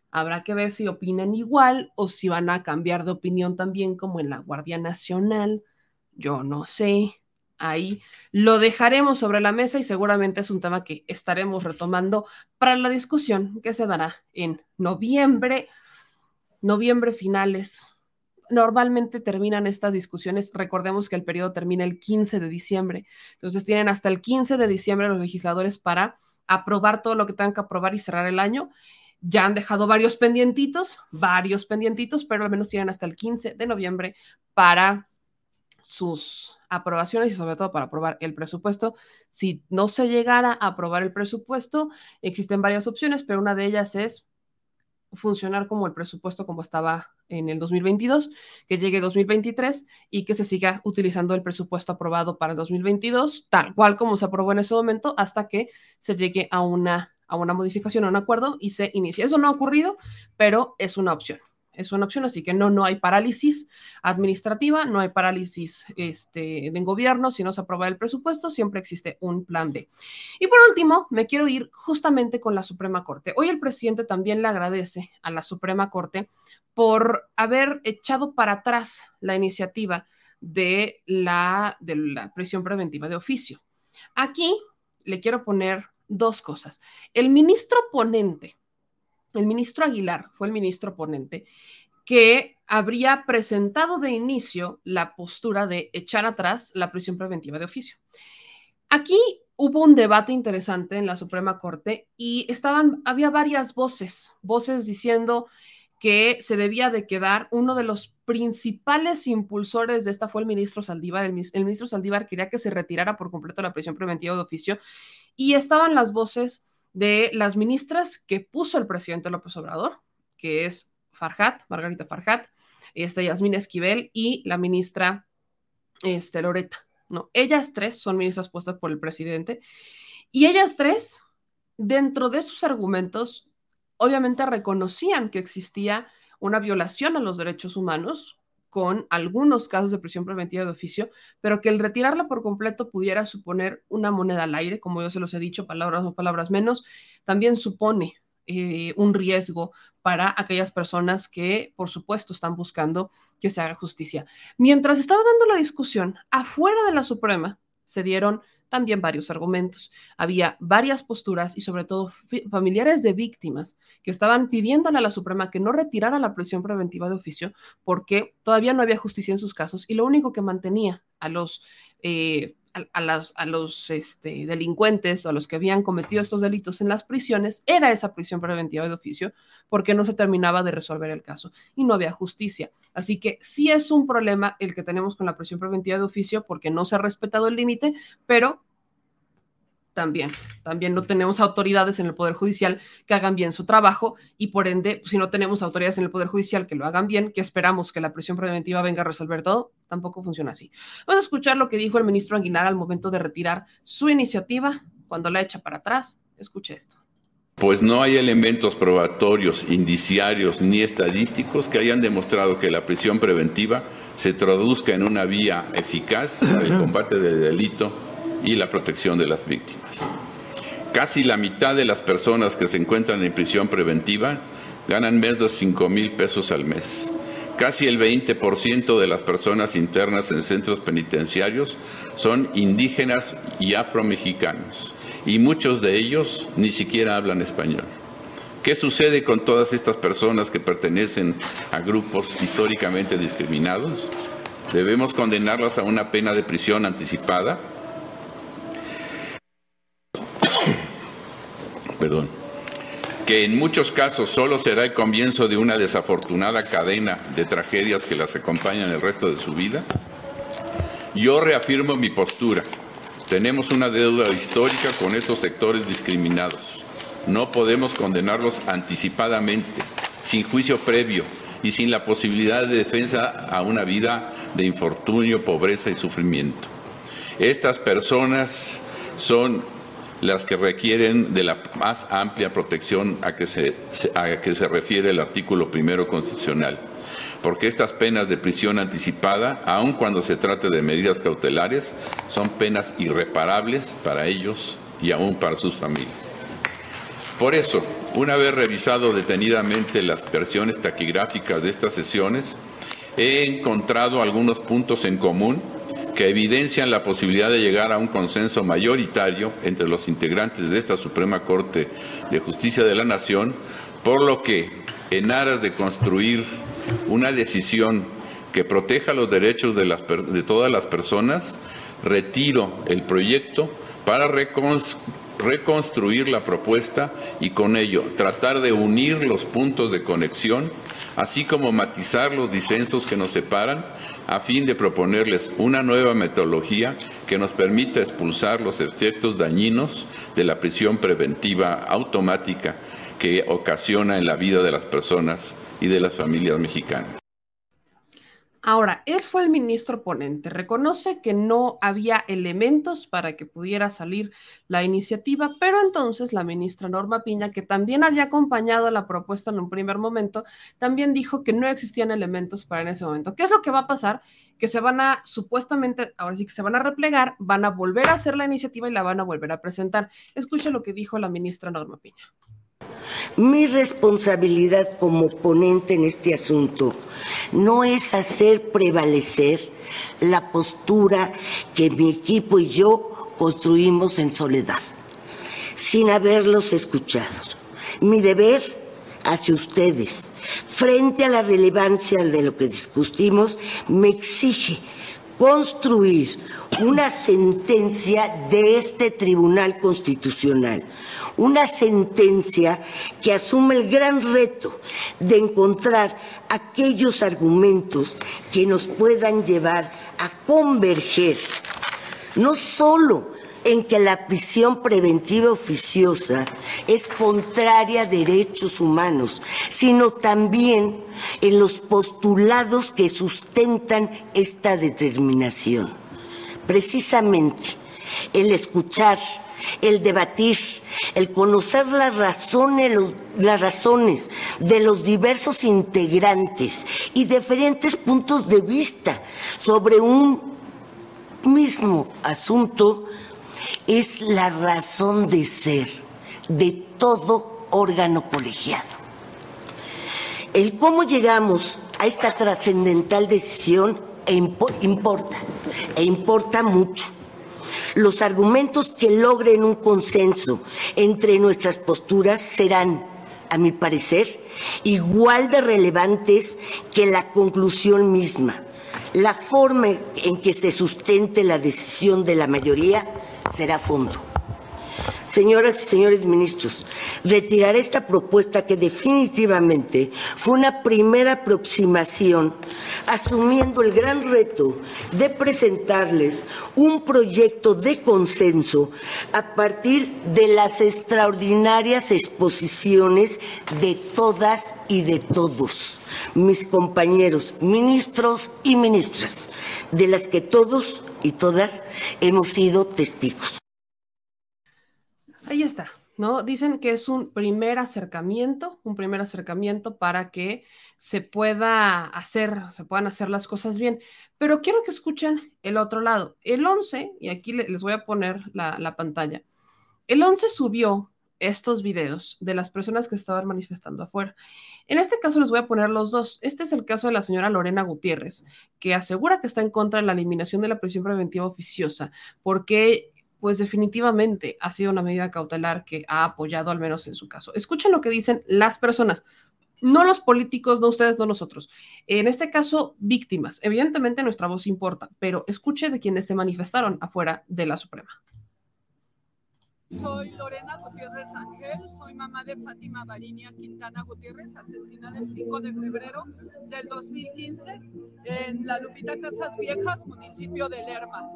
Habrá que ver si opinan igual o si van a cambiar de opinión también como en la Guardia Nacional. Yo no sé. Ahí lo dejaremos sobre la mesa y seguramente es un tema que estaremos retomando para la discusión que se dará en noviembre, noviembre finales. Normalmente terminan estas discusiones, recordemos que el periodo termina el 15 de diciembre, entonces tienen hasta el 15 de diciembre los legisladores para aprobar todo lo que tengan que aprobar y cerrar el año. Ya han dejado varios pendientitos, varios pendientitos, pero al menos tienen hasta el 15 de noviembre para sus aprobaciones y sobre todo para aprobar el presupuesto. Si no se llegara a aprobar el presupuesto, existen varias opciones, pero una de ellas es funcionar como el presupuesto como estaba en el 2022, que llegue 2023 y que se siga utilizando el presupuesto aprobado para el 2022, tal cual como se aprobó en ese momento, hasta que se llegue a una, a una modificación, a un acuerdo y se inicie. Eso no ha ocurrido, pero es una opción es una opción, así que no, no hay parálisis administrativa, no hay parálisis este, en gobierno, si no se aprueba el presupuesto, siempre existe un plan B. Y por último, me quiero ir justamente con la Suprema Corte. Hoy el presidente también le agradece a la Suprema Corte por haber echado para atrás la iniciativa de la, de la prisión preventiva de oficio. Aquí le quiero poner dos cosas. El ministro ponente, el ministro Aguilar fue el ministro ponente que habría presentado de inicio la postura de echar atrás la prisión preventiva de oficio. Aquí hubo un debate interesante en la Suprema Corte y estaban, había varias voces, voces diciendo que se debía de quedar uno de los principales impulsores de esta fue el ministro Saldívar. El, el, ministro Saldívar quería que se retirara por completo la prisión preventiva de oficio y estaban las voces de las ministras que puso el presidente López Obrador, que es Farhat, Margarita Farhat, este, Yasmín Esquivel y la ministra este, Loreta. ¿no? Ellas tres son ministras puestas por el presidente y ellas tres, dentro de sus argumentos, obviamente reconocían que existía una violación a los derechos humanos con algunos casos de prisión preventiva de oficio, pero que el retirarla por completo pudiera suponer una moneda al aire, como yo se los he dicho, palabras o palabras menos, también supone eh, un riesgo para aquellas personas que, por supuesto, están buscando que se haga justicia. Mientras estaba dando la discusión, afuera de la Suprema se dieron también varios argumentos. Había varias posturas y sobre todo familiares de víctimas que estaban pidiéndole a la Suprema que no retirara la prisión preventiva de oficio porque todavía no había justicia en sus casos y lo único que mantenía a los... Eh, a, los este, delincuentes a los que habían cometido estos delitos en las prisiones era esa prisión preventiva de oficio porque no se terminaba de resolver el caso y no había justicia. Así que sí es un problema el que tenemos con la prisión preventiva de oficio porque no se ha respetado el límite, pero también. También no tenemos autoridades en el Poder Judicial que hagan bien su trabajo y por ende, si no tenemos autoridades en el Poder Judicial que lo hagan bien, que esperamos que la prisión preventiva venga a resolver todo, tampoco funciona así. Vamos a escuchar lo que dijo el ministro Aguilar al momento de retirar su iniciativa cuando la echa para atrás. Escuche esto. Pues no hay elementos probatorios, indiciarios ni estadísticos que hayan demostrado que la prisión preventiva se traduzca en una vía eficaz para el combate del delito y la protección de las víctimas. Casi la mitad de las personas que se encuentran en prisión preventiva ganan menos de 5 mil pesos al mes. Casi el 20% de las personas internas en centros penitenciarios son indígenas y afromexicanos, y muchos de ellos ni siquiera hablan español. ¿Qué sucede con todas estas personas que pertenecen a grupos históricamente discriminados? ¿Debemos condenarlas a una pena de prisión anticipada? Perdón, que en muchos casos solo será el comienzo de una desafortunada cadena de tragedias que las acompañan el resto de su vida? Yo reafirmo mi postura. Tenemos una deuda histórica con estos sectores discriminados. No podemos condenarlos anticipadamente, sin juicio previo y sin la posibilidad de defensa a una vida de infortunio, pobreza y sufrimiento. Estas personas son las que requieren de la más amplia protección a que se, a que se refiere el artículo primero constitucional porque estas penas de prisión anticipada, aun cuando se trate de medidas cautelares, son penas irreparables para ellos y aún para sus familias. Por eso, una vez revisado detenidamente las versiones taquigráficas de estas sesiones, he encontrado algunos puntos en común que evidencian la posibilidad de llegar a un consenso mayoritario entre los integrantes de esta Suprema Corte de Justicia de la Nación, por lo que, en aras de construir una decisión que proteja los derechos de, las, de todas las personas, retiro el proyecto para reconstruir la propuesta y con ello tratar de unir los puntos de conexión, así como matizar los disensos que nos separan, a fin de proponerles una nueva metodología que nos permita expulsar los efectos dañinos de la prisión preventiva automática que ocasiona en la vida de las personas y de las familias mexicanas. Ahora, él fue el ministro ponente, reconoce que no había elementos para que pudiera salir la iniciativa, pero entonces la ministra Norma Piña, que también había acompañado la propuesta en un primer momento, también dijo que no existían elementos para en ese momento. ¿Qué es lo que va a pasar? Que se van a, supuestamente, ahora sí que se van a replegar, van a volver a hacer la iniciativa y la van a volver a presentar. Escucha lo que dijo la ministra Norma Piña. Mi responsabilidad como ponente en este asunto no es hacer prevalecer la postura que mi equipo y yo construimos en soledad, sin haberlos escuchado. Mi deber hacia ustedes, frente a la relevancia de lo que discutimos, me exige construir una sentencia de este Tribunal Constitucional, una sentencia que asume el gran reto de encontrar aquellos argumentos que nos puedan llevar a converger, no solo en que la prisión preventiva oficiosa es contraria a derechos humanos, sino también en los postulados que sustentan esta determinación. Precisamente el escuchar, el debatir, el conocer las razones, las razones de los diversos integrantes y diferentes puntos de vista sobre un mismo asunto es la razón de ser de todo órgano colegiado. El cómo llegamos a esta trascendental decisión e importa, e importa mucho. Los argumentos que logren un consenso entre nuestras posturas serán, a mi parecer, igual de relevantes que la conclusión misma. La forma en que se sustente la decisión de la mayoría será fondo. Señoras y señores ministros, retiraré esta propuesta que definitivamente fue una primera aproximación, asumiendo el gran reto de presentarles un proyecto de consenso a partir de las extraordinarias exposiciones de todas y de todos mis compañeros ministros y ministras, de las que todos y todas hemos sido testigos. Ahí está, ¿no? Dicen que es un primer acercamiento, un primer acercamiento para que se pueda hacer, se puedan hacer las cosas bien. Pero quiero que escuchen el otro lado. El 11, y aquí les voy a poner la, la pantalla, el 11 subió estos videos de las personas que estaban manifestando afuera. En este caso les voy a poner los dos. Este es el caso de la señora Lorena Gutiérrez, que asegura que está en contra de la eliminación de la prisión preventiva oficiosa, porque pues definitivamente ha sido una medida cautelar que ha apoyado al menos en su caso. Escuchen lo que dicen las personas, no los políticos, no ustedes, no nosotros. En este caso, víctimas. Evidentemente nuestra voz importa, pero escuche de quienes se manifestaron afuera de la Suprema. Soy Lorena Gutiérrez Ángel, soy mamá de Fátima Barinia Quintana Gutiérrez, asesinada el 5 de febrero del 2015 en la Lupita Casas Viejas, municipio de Lerma.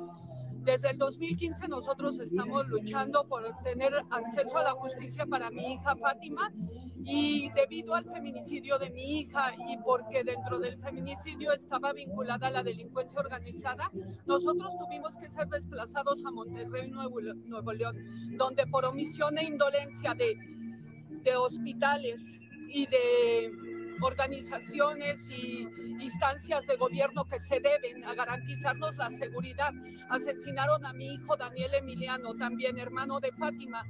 Desde el 2015 nosotros estamos luchando por tener acceso a la justicia para mi hija Fátima y debido al feminicidio de mi hija y porque dentro del feminicidio estaba vinculada a la delincuencia organizada, nosotros tuvimos que ser desplazados a Monterrey, Nuevo, Nuevo León, donde por omisión e indolencia de, de hospitales y de organizaciones y instancias de gobierno que se deben a garantizarnos la seguridad. Asesinaron a mi hijo Daniel Emiliano, también hermano de Fátima,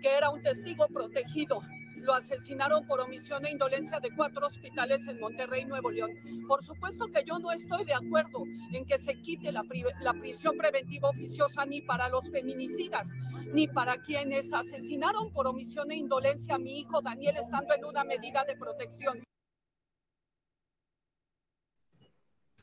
que era un testigo protegido lo asesinaron por omisión e indolencia de cuatro hospitales en Monterrey, Nuevo León. Por supuesto que yo no estoy de acuerdo en que se quite la, la prisión preventiva oficiosa ni para los feminicidas, ni para quienes asesinaron por omisión e indolencia a mi hijo Daniel estando en una medida de protección.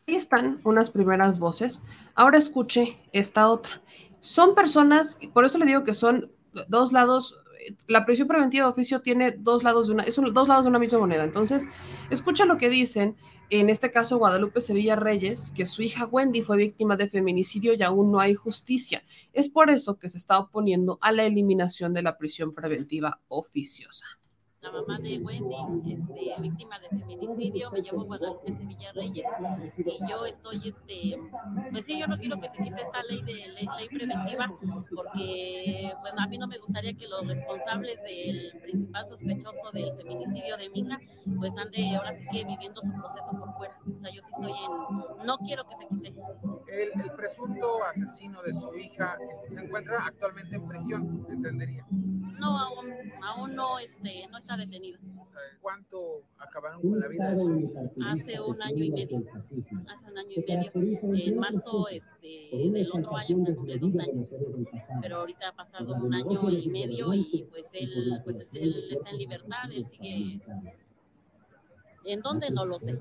Ahí están unas primeras voces. Ahora escuche esta otra. Son personas, por eso le digo que son dos lados la prisión preventiva de oficio tiene dos lados de una, es dos lados de una misma moneda. Entonces, escucha lo que dicen, en este caso Guadalupe Sevilla Reyes, que su hija Wendy fue víctima de feminicidio y aún no hay justicia. Es por eso que se está oponiendo a la eliminación de la prisión preventiva oficiosa la mamá de Wendy, este, víctima de feminicidio, me llamo Guadalupe Sevilla Reyes y yo estoy, este, pues sí, yo no quiero que se quite esta ley de ley, preventiva porque, bueno, a mí no me gustaría que los responsables del principal sospechoso del feminicidio de mi hija, pues ande ahora sí que viviendo su proceso por fuera. O sea, yo sí estoy en, no quiero que se quite. El, el presunto asesino de su hija este, se encuentra actualmente en prisión, entendería. No, aún, aún no, este, no está detenido. ¿Cuánto acabaron con la vida? Hace un año y medio. Hace un año y medio. En marzo este, del otro año se cumple dos años. Pero ahorita ha pasado un año y medio y pues él, pues él está en libertad, él sigue. ¿En dónde? No lo sé.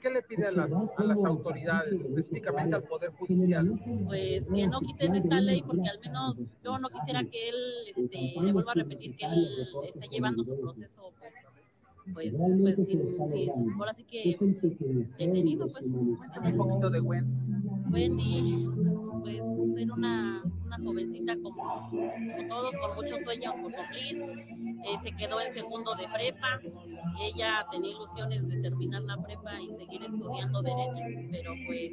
¿Qué le pide a las, a las autoridades, específicamente al Poder Judicial? Pues que no quiten esta ley, porque al menos yo no quisiera que él, este, le vuelva a repetir, que él esté llevando su proceso, pues, pues, pues sin, sin, ahora sí que detenido, pues. Un poquito de Wendy. Wendy, pues era una, una jovencita como, como, todos, con muchos sueños por cumplir. Eh, se quedó en segundo de prepa. Ella tenía ilusiones de terminar la prepa y seguir estudiando derecho, pero pues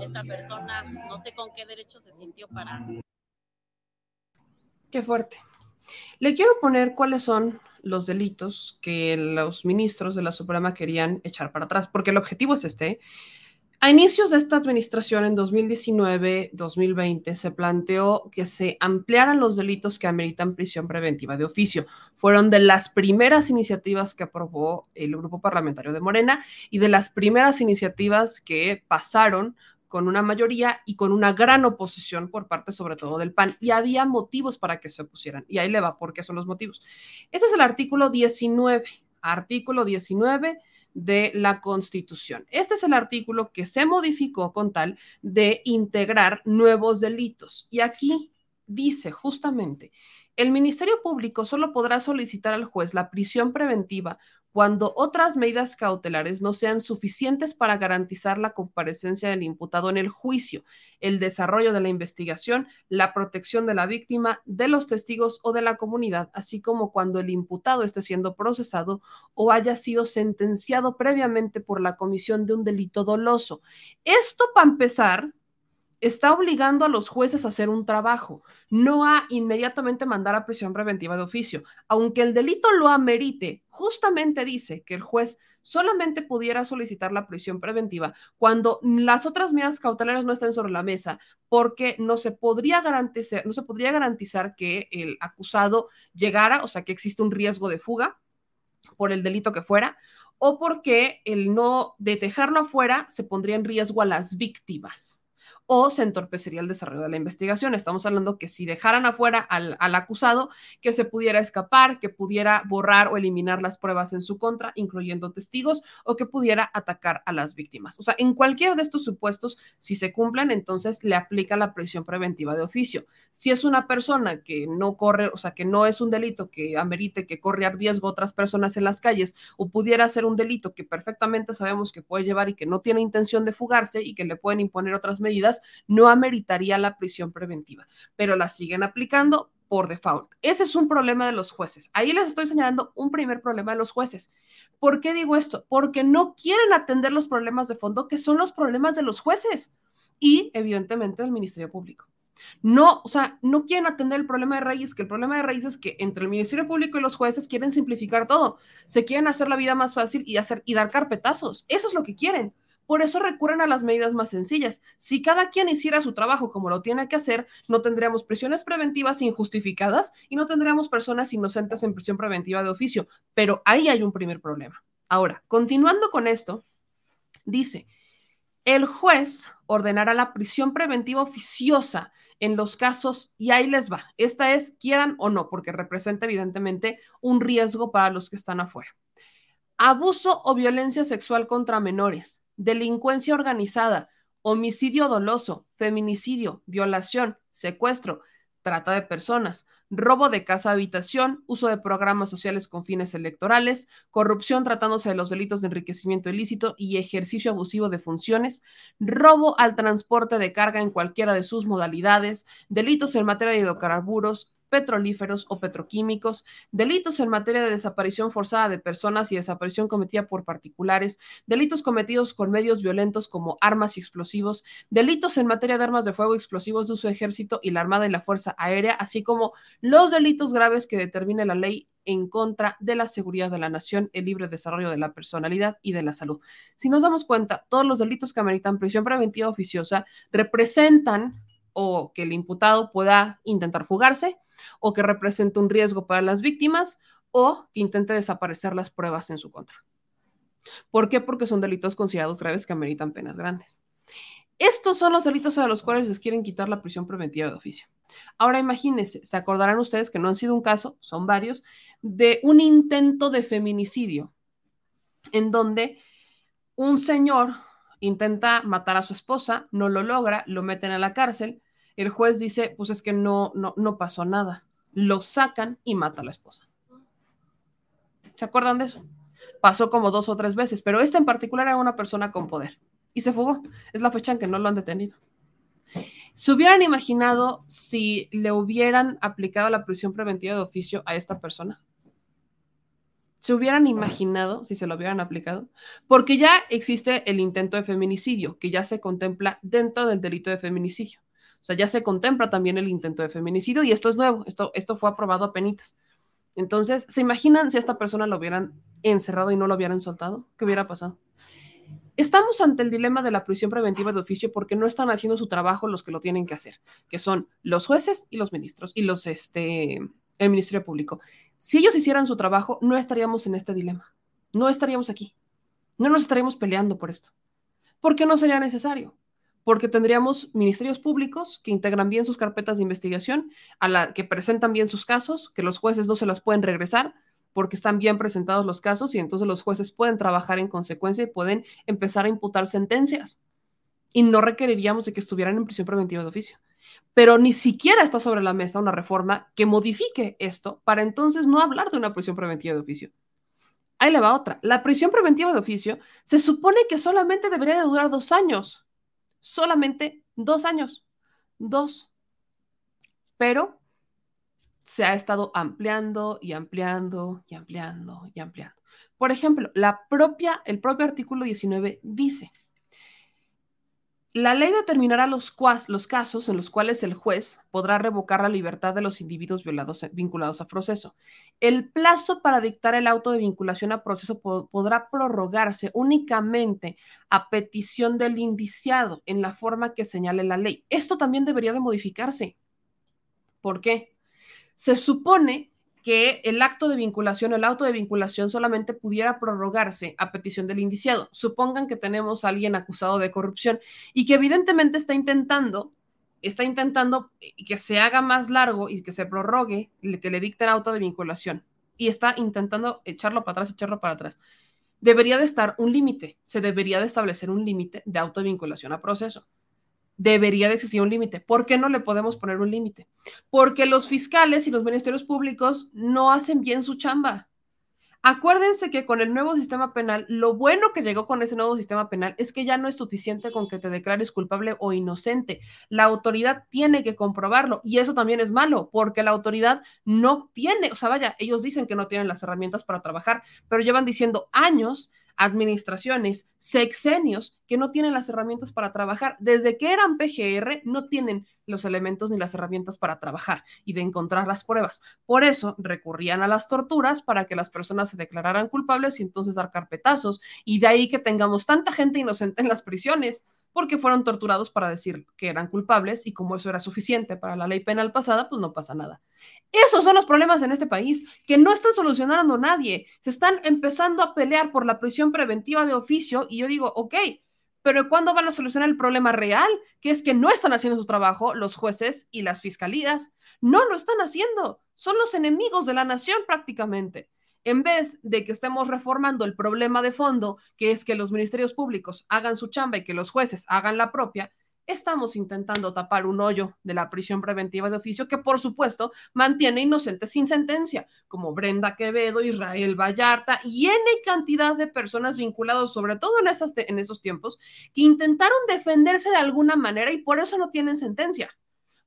esta persona no sé con qué derecho se sintió para... Qué fuerte. Le quiero poner cuáles son los delitos que los ministros de la Suprema querían echar para atrás, porque el objetivo es este. A inicios de esta administración, en 2019-2020, se planteó que se ampliaran los delitos que ameritan prisión preventiva de oficio. Fueron de las primeras iniciativas que aprobó el grupo parlamentario de Morena y de las primeras iniciativas que pasaron con una mayoría y con una gran oposición por parte sobre todo del PAN. Y había motivos para que se opusieran. Y ahí le va, ¿por qué son los motivos? Este es el artículo 19. Artículo 19 de la Constitución. Este es el artículo que se modificó con tal de integrar nuevos delitos. Y aquí dice justamente, el Ministerio Público solo podrá solicitar al juez la prisión preventiva cuando otras medidas cautelares no sean suficientes para garantizar la comparecencia del imputado en el juicio, el desarrollo de la investigación, la protección de la víctima, de los testigos o de la comunidad, así como cuando el imputado esté siendo procesado o haya sido sentenciado previamente por la comisión de un delito doloso. Esto, para empezar, está obligando a los jueces a hacer un trabajo, no a inmediatamente mandar a prisión preventiva de oficio. Aunque el delito lo amerite, justamente dice que el juez solamente pudiera solicitar la prisión preventiva cuando las otras medidas cautelares no estén sobre la mesa, porque no se podría garantizar, no se podría garantizar que el acusado llegara, o sea, que existe un riesgo de fuga por el delito que fuera, o porque el no de dejarlo afuera se pondría en riesgo a las víctimas o se entorpecería el desarrollo de la investigación. Estamos hablando que si dejaran afuera al, acusado, que se pudiera escapar, que pudiera borrar o eliminar las pruebas en su contra, incluyendo testigos, o que pudiera atacar a las víctimas. O sea, en cualquiera de estos supuestos, si se cumplen, entonces le aplica la prisión preventiva de oficio. Si es una persona que no corre, o sea, que no es un delito que amerite que corre riesgo otras personas en las calles, o pudiera ser un delito que perfectamente sabemos que puede llevar y que no tiene intención de fugarse y que le pueden imponer otras medidas, no ameritaría la prisión preventiva, pero la siguen aplicando por default. Ese es un problema de los jueces. Ahí les estoy señalando un primer problema de los jueces. ¿Por qué digo esto? Porque no quieren atender los problemas de fondo, que son los problemas de los jueces y, evidentemente, del Ministerio Público. No, o sea, no quieren atender el problema de raíz, que el problema de raíz es que entre el Ministerio Público y los jueces quieren simplificar todo. Se quieren hacer la vida más fácil y hacer y dar carpetazos. Eso es lo que quieren. Por eso recurren a las medidas más sencillas. Si cada quien hiciera su trabajo como lo tiene que hacer, no tendríamos prisiones preventivas injustificadas y no tendríamos personas inocentes en prisión preventiva de oficio. Pero ahí hay un primer problema. Ahora, continuando con esto, dice, el juez ordenará la prisión preventiva oficiosa en los casos, y ahí les va, esta es quieran o no, porque representa evidentemente un riesgo para los que están afuera. Abuso o violencia sexual contra menores, delincuencia organizada, homicidio doloso, feminicidio, violación, secuestro, trata de personas, robo de casa habitación, uso de programas sociales con fines electorales, corrupción tratándose de los delitos de enriquecimiento ilícito y ejercicio abusivo de funciones, robo al transporte de carga en cualquiera de sus modalidades, delitos en materia de hidrocarburos, petrolíferos o petroquímicos, delitos en materia de desaparición forzada de personas y desaparición cometida por particulares, delitos cometidos con medios violentos como armas y explosivos, delitos en materia de armas de fuego, explosivos de uso de ejército y la Armada y la Fuerza Aérea, así como los delitos graves que determine la ley en contra de la seguridad de la nación, el libre desarrollo de la personalidad y de la salud. Si nos damos cuenta, todos los delitos que ameritan prisión preventiva oficiosa representan o que el imputado pueda intentar fugarse, o que represente un riesgo para las víctimas, o que intente desaparecer las pruebas en su contra. ¿Por qué? Porque son delitos considerados graves que ameritan penas grandes. Estos son los delitos a los cuales les quieren quitar la prisión preventiva de oficio. Ahora imagínense, se acordarán ustedes que no han sido un caso, son varios, de un intento de feminicidio, en donde un señor intenta matar a su esposa, no lo logra, lo meten a la cárcel, el juez dice, pues es que no, no, no pasó nada, lo sacan y mata a la esposa. ¿Se acuerdan de eso? Pasó como dos o tres veces, pero esta en particular era una persona con poder y se fugó. Es la fecha en que no lo han detenido. ¿Se hubieran imaginado si le hubieran aplicado la prisión preventiva de oficio a esta persona? ¿Se hubieran imaginado si se lo hubieran aplicado? Porque ya existe el intento de feminicidio, que ya se contempla dentro del delito de feminicidio. O sea, ya se contempla también el intento de feminicidio y esto es nuevo, esto, esto fue aprobado a penitas. Entonces, ¿se imaginan si a esta persona lo hubieran encerrado y no lo hubieran soltado? ¿Qué hubiera pasado? Estamos ante el dilema de la prisión preventiva de oficio porque no están haciendo su trabajo los que lo tienen que hacer, que son los jueces y los ministros y los, este, el Ministerio Público. Si ellos hicieran su trabajo, no estaríamos en este dilema. No estaríamos aquí. No nos estaríamos peleando por esto. ¿Por qué no sería necesario? Porque tendríamos ministerios públicos que integran bien sus carpetas de investigación, a la que presentan bien sus casos, que los jueces no se las pueden regresar porque están bien presentados los casos y entonces los jueces pueden trabajar en consecuencia y pueden empezar a imputar sentencias. Y no requeriríamos de que estuvieran en prisión preventiva de oficio pero ni siquiera está sobre la mesa una reforma que modifique esto para entonces no hablar de una prisión preventiva de oficio. Ahí le va otra. La prisión preventiva de oficio se supone que solamente debería de durar dos años. Solamente dos años. Dos. Pero se ha estado ampliando y ampliando y ampliando y ampliando. Por ejemplo, el propio artículo 19 dice, la ley determinará los, casos en los cuales el juez podrá revocar la libertad de los individuos violados, vinculados a proceso. El plazo para dictar el auto de vinculación a proceso podrá prorrogarse únicamente a petición del indiciado en la forma que señale la ley. Esto también debería de modificarse. ¿Por qué? Se supone que el acto de vinculación, el auto de vinculación solamente pudiera prorrogarse a petición del indiciado. Supongan que tenemos a alguien acusado de corrupción y que evidentemente está intentando, está intentando que se haga más largo y que se prorrogue, que le dicten auto de vinculación y está intentando echarlo para atrás, echarlo para atrás. Debería de estar un límite, se debería de establecer un límite de auto de vinculación a proceso debería de existir un límite. ¿Por qué no le podemos poner un límite? Porque los fiscales y los ministerios públicos no hacen bien su chamba. Acuérdense que con el nuevo sistema penal, lo bueno que llegó con ese nuevo sistema penal es que ya no es suficiente con que te declares culpable o inocente. La autoridad tiene que comprobarlo y eso también es malo porque la autoridad no tiene, o sea, vaya, ellos dicen que no tienen las herramientas para trabajar, pero llevan diciendo años administraciones, sexenios que no tienen las herramientas para trabajar. Desde que eran PGR, no tienen los elementos ni las herramientas para trabajar y de encontrar las pruebas. Por eso recurrían a las torturas para que las personas se declararan culpables y entonces dar carpetazos. Y de ahí que tengamos tanta gente inocente en las prisiones porque fueron torturados para decir que eran culpables y como eso era suficiente para la ley penal pasada, pues no pasa nada. Esos son los problemas en este país, que no están solucionando nadie. Se están empezando a pelear por la prisión preventiva de oficio y yo digo, ok, pero ¿cuándo van a solucionar el problema real? Que es que no están haciendo su trabajo los jueces y las fiscalías. No lo están haciendo. Son los enemigos de la nación prácticamente en vez de que estemos reformando el problema de fondo, que es que los ministerios públicos hagan su chamba y que los jueces hagan la propia, estamos intentando tapar un hoyo de la prisión preventiva de oficio que, por supuesto, mantiene inocentes sin sentencia, como Brenda Quevedo, Israel Vallarta y N cantidad de personas vinculadas, sobre todo en, esos tiempos, que intentaron defenderse de alguna manera y por eso no tienen sentencia,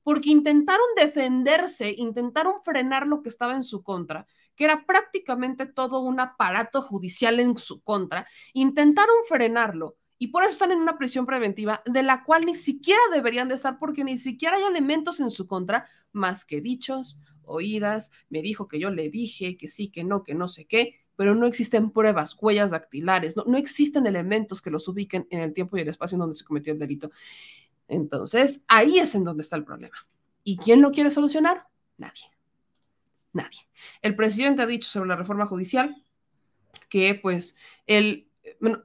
porque intentaron defenderse, intentaron frenar lo que estaba en su contra que era prácticamente todo un aparato judicial en su contra, intentaron frenarlo y por eso están en una prisión preventiva de la cual ni siquiera deberían de estar porque ni siquiera hay elementos en su contra más que dichos, oídas, me dijo que yo le dije que sí, que no, que no sé qué, pero no existen pruebas, huellas dactilares, no, no existen elementos que los ubiquen en el tiempo y el espacio en donde se cometió el delito. Entonces, ahí es en donde está el problema. ¿Y quién lo quiere solucionar? Nadie. Nadie. El presidente ha dicho sobre la reforma judicial que pues él,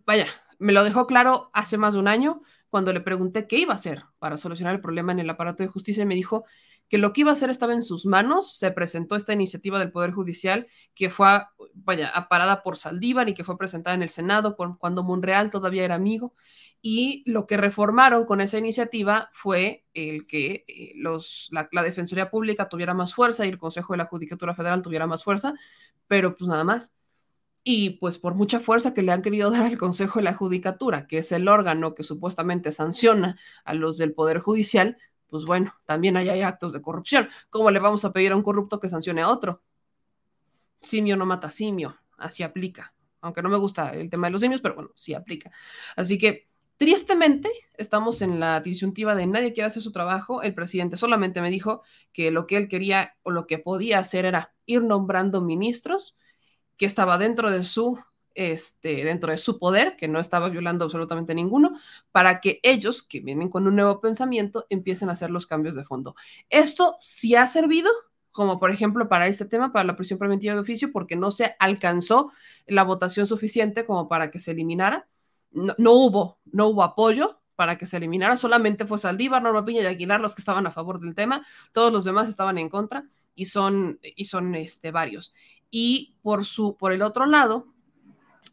vaya, me lo dejó claro hace más de un año cuando le pregunté qué iba a hacer para solucionar el problema en el aparato de justicia y me dijo que lo que iba a hacer estaba en sus manos. Se presentó esta iniciativa del Poder Judicial que fue, vaya, aparada por Saldívar y que fue presentada en el Senado cuando Monreal todavía era amigo y lo que reformaron con esa iniciativa fue el que eh, los, la, Defensoría Pública tuviera más fuerza y el Consejo de la Judicatura Federal tuviera más fuerza, pero pues nada más. Y pues por mucha fuerza que le han querido [laughs] dar al Consejo de la Judicatura, que es el órgano que supuestamente sanciona a los del Poder Judicial, pues bueno, también hay, hay actos de corrupción. ¿Cómo le vamos a pedir a un corrupto que sancione a otro? Simio no mata simio, así aplica. Aunque no me gusta el tema de los simios, pero bueno, sí aplica. Así que Tristemente, estamos en la disyuntiva de nadie quiere hacer su trabajo. El presidente solamente me dijo que lo que él quería o lo que podía hacer era ir nombrando ministros, que estaba dentro de su este, dentro de su poder, que no estaba violando absolutamente ninguno, para que ellos, que vienen con un nuevo pensamiento, empiecen a hacer los cambios de fondo. Esto sí ha servido, como por ejemplo para este tema, para la prisión preventiva de oficio, porque no se alcanzó la votación suficiente como para que se eliminara no, hubo, no hubo apoyo para que se eliminara, solamente fue Saldívar, Norma Piña y Aguilar los que estaban a favor del tema, todos los demás estaban en contra y son, y son este, varios. Y por, su, por el otro lado,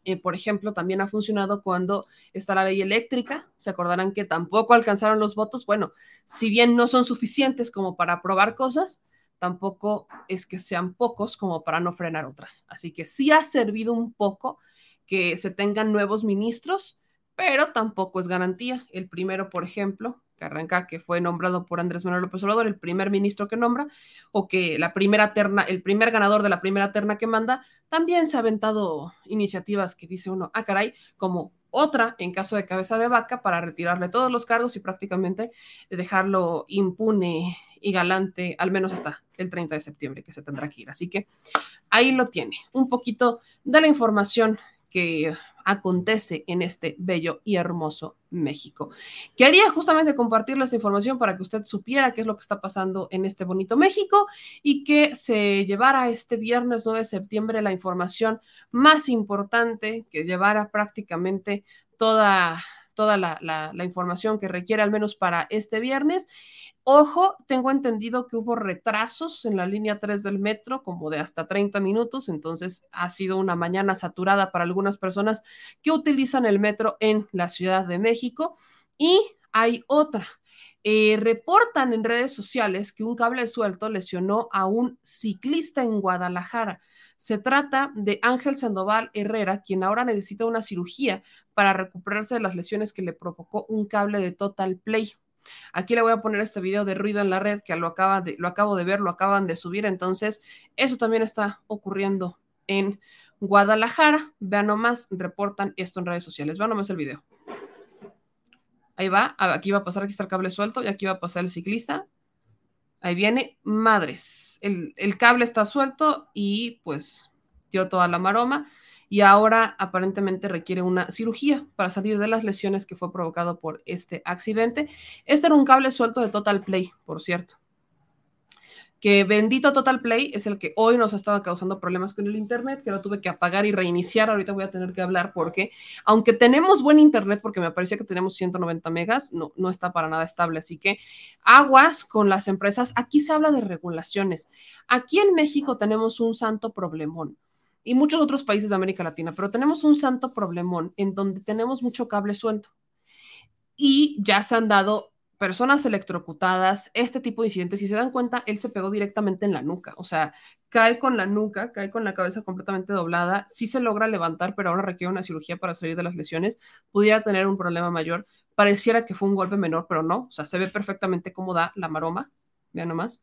eh, por ejemplo, también ha funcionado cuando está la ley eléctrica. Se acordarán que tampoco alcanzaron los votos. Bueno, si bien no son suficientes como para aprobar cosas, tampoco es que sean pocos como para no frenar otras. Así que sí ha servido un poco que se tengan nuevos ministros, pero tampoco es garantía. El primero, por ejemplo, que arranca, que fue nombrado por Andrés Manuel López Obrador, el primer ministro que nombra, o que la primera terna, el primer ganador de la primera terna que manda, también se ha aventado iniciativas que dice uno, ah, caray, como otra en caso de cabeza de vaca para retirarle todos los cargos y prácticamente dejarlo impune y galante, al menos hasta el 30 de septiembre que se tendrá que ir. Así que ahí lo tiene, un poquito de la información que acontece en este bello y hermoso México. Quería justamente compartirles esta información para que usted supiera qué es lo que está pasando en este bonito México y que se llevara este viernes 9 de septiembre la información más importante, que llevara prácticamente toda, toda la, la información que requiere al menos para este viernes Ojo, tengo entendido que hubo retrasos en la línea 3 del metro, como de hasta 30 minutos, entonces ha sido una mañana saturada para algunas personas que utilizan el metro en la Ciudad de México. Y hay otra. Eh, reportan en redes sociales que un cable suelto lesionó a un ciclista en Guadalajara. Se trata de Ángel Sandoval Herrera, quien ahora necesita una cirugía para recuperarse de las lesiones que le provocó un cable de Total Play. Aquí le voy a poner este video de ruido en la red que lo, acaba de, lo acabo de ver, lo acaban de subir. Entonces, eso también está ocurriendo en Guadalajara. Vean nomás, reportan esto en redes sociales. Vean nomás el video. Ahí va, aquí va a pasar, aquí está el cable suelto y aquí va a pasar el ciclista. Ahí viene, madres. El, el cable está suelto y pues dio toda la maroma y ahora aparentemente requiere una cirugía para salir de las lesiones que fue provocado por este accidente. Este era un cable suelto de Total Play, por cierto. Que bendito Total Play es el que hoy nos ha estado causando problemas con el Internet, que lo tuve que apagar y reiniciar. Ahorita voy a tener que hablar porque, aunque tenemos buen Internet, porque me parecía que tenemos 190 megas, no, no está para nada estable. Así que aguas con las empresas. Aquí se habla de regulaciones. Aquí en México tenemos un santo problemón y muchos otros países de América Latina, pero tenemos un santo problemón en donde tenemos mucho cable suelto y ya se han dado personas electrocutadas, este tipo de incidentes. Si se dan cuenta, él se pegó directamente en la nuca, o sea, cae con la nuca, cae con la cabeza completamente doblada, sí se logra levantar, pero ahora requiere una cirugía para salir de las lesiones, pudiera tener un problema mayor. Pareciera que fue un golpe menor, pero no, o sea, se ve perfectamente cómo da la maroma, vean nomás.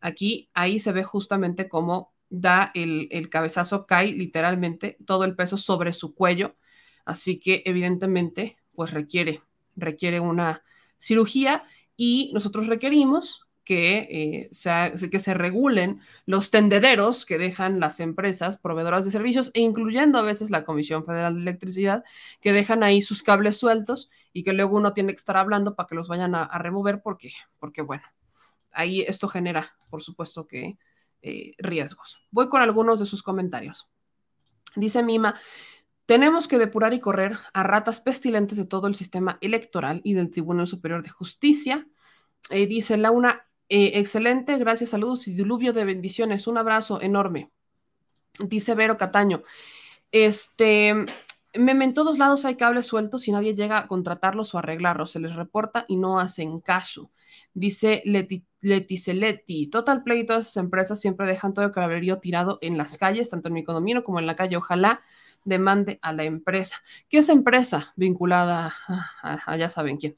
Aquí, ahí se ve justamente cómo da el, cabezazo, cae literalmente todo el peso sobre su cuello, así que evidentemente pues requiere, requiere una cirugía y nosotros requerimos que, eh, que se regulen los tendederos que dejan las empresas proveedoras de servicios e incluyendo a veces la Comisión Federal de Electricidad, que dejan ahí sus cables sueltos y que luego uno tiene que estar hablando para que los vayan a, a remover porque, porque, bueno, ahí esto genera, por supuesto que eh, riesgos. Voy con algunos de sus comentarios. Dice Mima, tenemos que depurar y correr a ratas pestilentes de todo el sistema electoral y del Tribunal Superior de Justicia. Eh, dice Laura, eh, excelente, gracias, saludos y diluvio de bendiciones. Un abrazo enorme. Dice Vero Cataño, este, en todos lados hay cables sueltos y nadie llega a contratarlos o arreglarlos. Se les reporta y no hacen caso. Dice Leti Leti Total Play y todas esas empresas siempre dejan todo el cablerío tirado en las calles, tanto en mi condominio como en la calle. Ojalá demande a la empresa. ¿Qué es empresa vinculada a, ya saben quién?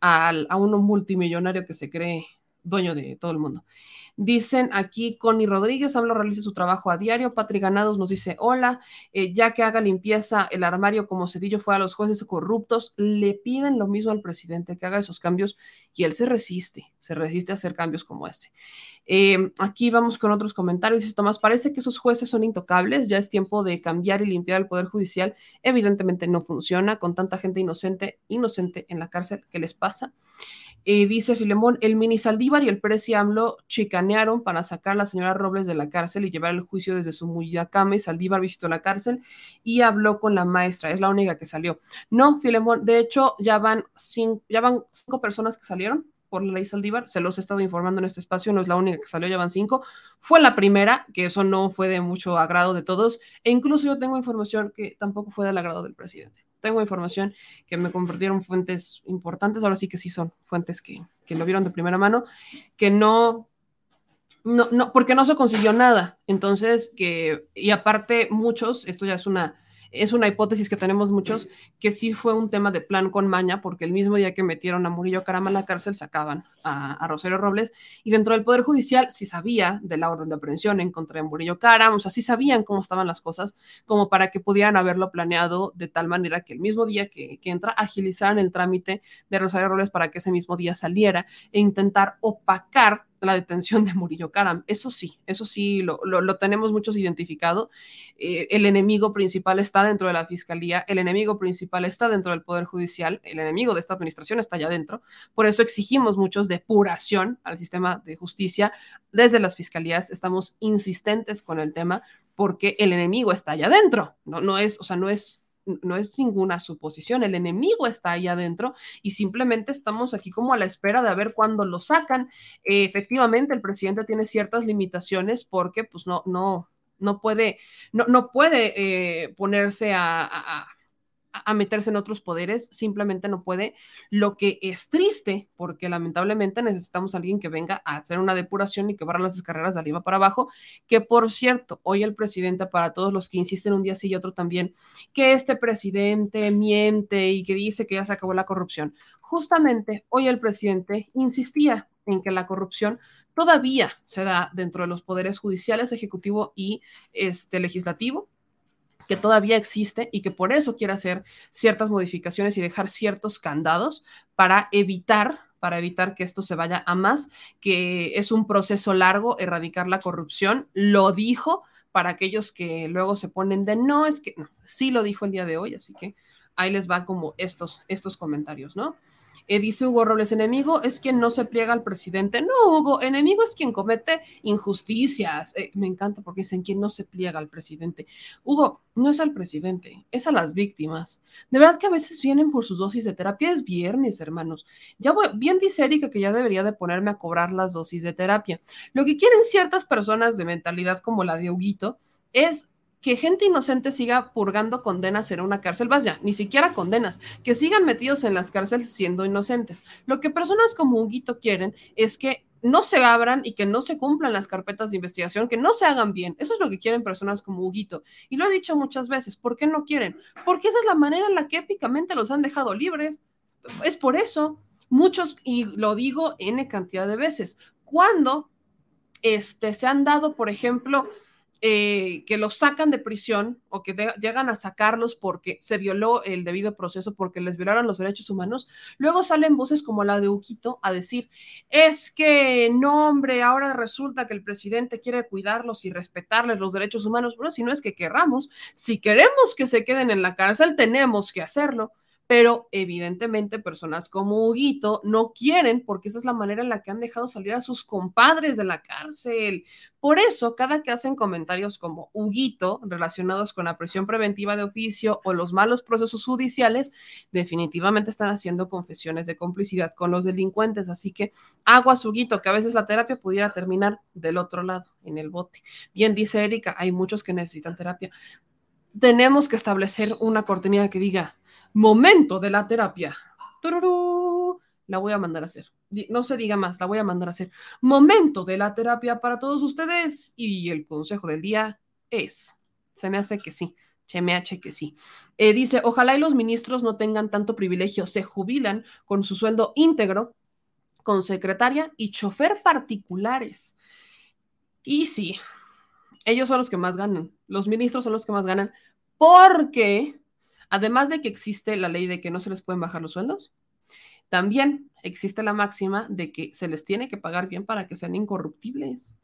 A, a un multimillonario que se cree dueño de todo el mundo. Dicen aquí Connie Rodríguez, hablo realiza su trabajo a diario. Patrick Ganados nos dice, hola, eh, ya que haga limpieza el armario como Cedillo fue a los jueces corruptos, le piden lo mismo al presidente, que haga esos cambios y él se resiste, se resiste a hacer cambios como este. Eh, aquí vamos con otros comentarios. Dice Tomás, parece que esos jueces son intocables, ya es tiempo de cambiar y limpiar el Poder Judicial. Evidentemente no funciona con tanta gente inocente, inocente en la cárcel. ¿Qué les pasa? Eh, dice Filemón, el mini Saldívar y el Presi AMLO chicanearon para sacar a la señora Robles de la cárcel y llevar el juicio desde su y Saldívar visitó la cárcel y habló con la maestra, es la única que salió. No, Filemón, de hecho ya van cinco, ya van cinco personas que salieron por la ley Saldívar, se los he estado informando en este espacio, no es la única que salió, ya van cinco. Fue la primera, que eso no fue de mucho agrado de todos, e incluso yo tengo información que tampoco fue del agrado del presidente tengo información que me compartieron fuentes importantes, ahora sí que sí son fuentes que, que lo vieron de primera mano, que no, no, no, porque no se consiguió nada. Entonces, que, y aparte muchos, esto ya es una es una hipótesis que tenemos muchos, que sí fue un tema de plan con maña, porque el mismo día que metieron a Murillo Caramba en la cárcel, sacaban a, a Rosario Robles, y dentro del Poder Judicial sí sabía de la orden de aprehensión en contra de Murillo Caram, o sea, sí sabían cómo estaban las cosas, como para que pudieran haberlo planeado de tal manera que el mismo día que, que entra, agilizaran el trámite de Rosario Robles para que ese mismo día saliera e intentar opacar la detención de Murillo Karam. Eso sí, eso sí, lo, tenemos muchos identificado. Eh, el enemigo principal está dentro de la fiscalía, el enemigo principal está dentro del Poder Judicial, el enemigo de esta administración está allá adentro. Por eso exigimos muchos depuración al sistema de justicia. Desde las fiscalías estamos insistentes con el tema porque el enemigo está allá adentro. No, no es, o sea, no es no es ninguna suposición, el enemigo está ahí adentro y simplemente estamos aquí como a la espera de ver cuándo lo sacan. Eh, efectivamente, el presidente tiene ciertas limitaciones porque pues no, no, no puede, no, no puede eh, ponerse a, a meterse en otros poderes, simplemente no puede, lo que es triste, porque lamentablemente necesitamos a alguien que venga a hacer una depuración y que barra las carreras de arriba para abajo, que por cierto, hoy el presidente, para todos los que insisten un día sí y otro también, que este presidente miente y que dice que ya se acabó la corrupción. Justamente hoy el presidente insistía en que la corrupción todavía se da dentro de los poderes judiciales, ejecutivo y este, legislativo, que todavía existe y que por eso quiere hacer ciertas modificaciones y dejar ciertos candados para evitar para evitar que esto se vaya a más, que es un proceso largo erradicar la corrupción. Lo dijo para aquellos que luego se ponen de no, es que sí lo dijo el día de hoy, así que ahí les va como estos, estos comentarios, ¿no? Eh, dice Hugo Robles, enemigo es quien no se pliega al presidente. No, Hugo, enemigo es quien comete injusticias. Eh, me encanta porque dicen quien no se pliega al presidente. Hugo, no es al presidente, es a las víctimas. De verdad que a veces vienen por sus dosis de terapia. Es viernes, hermanos. Ya voy, bien dice Erika que ya debería de ponerme a cobrar las dosis de terapia. Lo que quieren ciertas personas de mentalidad como la de Huguito es que gente inocente siga purgando condenas en una cárcel, vaya, ni siquiera condenas, que sigan metidos en las cárceles siendo inocentes. Lo que personas como Huguito quieren es que no se abran y que no se cumplan las carpetas de investigación, que no se hagan bien. Eso es lo que quieren personas como Huguito. Y lo he dicho muchas veces, ¿por qué no quieren? Porque esa es la manera en la que épicamente los han dejado libres. Es por eso. Muchos, y lo digo N cantidad de veces, cuando este, se han dado, por ejemplo, eh, que los sacan de prisión o que llegan a sacarlos porque se violó el debido proceso, porque les violaron los derechos humanos, luego salen voces como la de Uquito a decir, es que no, hombre, ahora resulta que el presidente quiere cuidarlos y respetarles los derechos humanos. Bueno, si no es que querramos, si queremos que se queden en la cárcel, tenemos que hacerlo pero evidentemente personas como Huguito no quieren porque esa es la manera en la que han dejado salir a sus compadres de la cárcel. Por eso, cada que hacen comentarios como Huguito relacionados con la prisión preventiva de oficio o los malos procesos judiciales, definitivamente están haciendo confesiones de complicidad con los delincuentes. Así que aguas, Huguito, que a veces la terapia pudiera terminar del otro lado, en el bote. Bien dice Erika, hay muchos que necesitan terapia. Tenemos que establecer una cortinilla que diga momento de la terapia. La voy a mandar a hacer. No se diga más, la voy a mandar a hacer. Momento de la terapia para todos ustedes. Y el consejo del día es, se me hace que sí, se me hace que sí. Eh, dice, ojalá y los ministros no tengan tanto privilegio, se jubilan con su sueldo íntegro, con secretaria y chofer particulares. Y sí, ellos son los que más ganan, los ministros son los que más ganan, porque Además de que existe la ley de que no se les pueden bajar los sueldos, también existe la máxima de que se les tiene que pagar bien para que sean incorruptibles.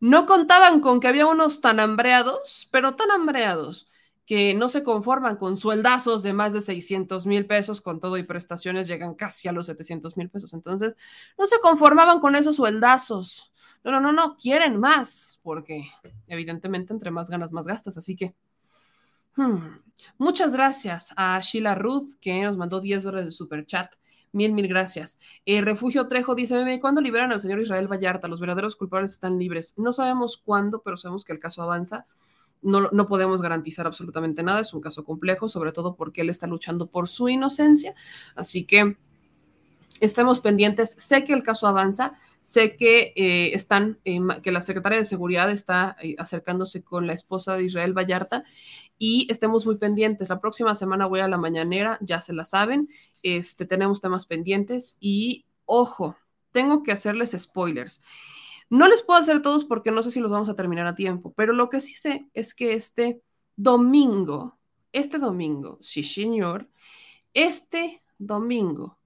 No contaban con que había unos tan hambreados, pero tan hambreados, que no se conforman con sueldazos de más de 600 mil pesos, con todo y prestaciones llegan casi a los 700 mil pesos. Entonces, no se conformaban con esos sueldazos. No, no, no, no, quieren más, porque evidentemente entre más ganas, más gastas. Así que Hmm. Muchas gracias a Sheila Ruth, que nos mandó 10 dólares de super chat. Mil, mil gracias. Eh, Refugio Trejo dice, ¿cuándo liberan al señor Israel Vallarta? Los verdaderos culpables están libres. No sabemos cuándo, pero sabemos que el caso avanza. No, no podemos garantizar absolutamente nada. Es un caso complejo, sobre todo porque él está luchando por su inocencia. Así que estemos pendientes. Sé que el caso avanza, sé que eh, están, eh, que la secretaria de Seguridad está eh, acercándose con la esposa de Israel Vallarta y estemos muy pendientes. La próxima semana voy a la mañanera, ya se la saben. Este, tenemos temas pendientes y ojo, tengo que hacerles spoilers. No les puedo hacer todos porque no sé si los vamos a terminar a tiempo, pero lo que sí sé es que este domingo, este domingo, sí señor, este domingo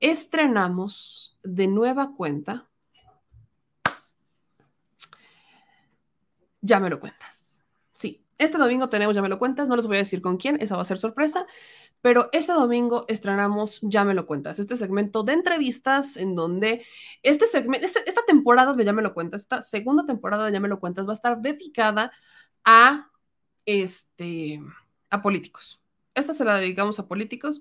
estrenamos de nueva cuenta. Ya me lo cuentas. Sí, este domingo tenemos Ya me lo cuentas. No les voy a decir con quién, esa va a ser sorpresa. Pero este domingo estrenamos Ya me lo cuentas, este segmento de entrevistas en donde este segmento, este, esta temporada de Ya me lo cuentas, esta segunda temporada de Ya me lo cuentas va a estar dedicada a, este, a políticos. Esta se la dedicamos a políticos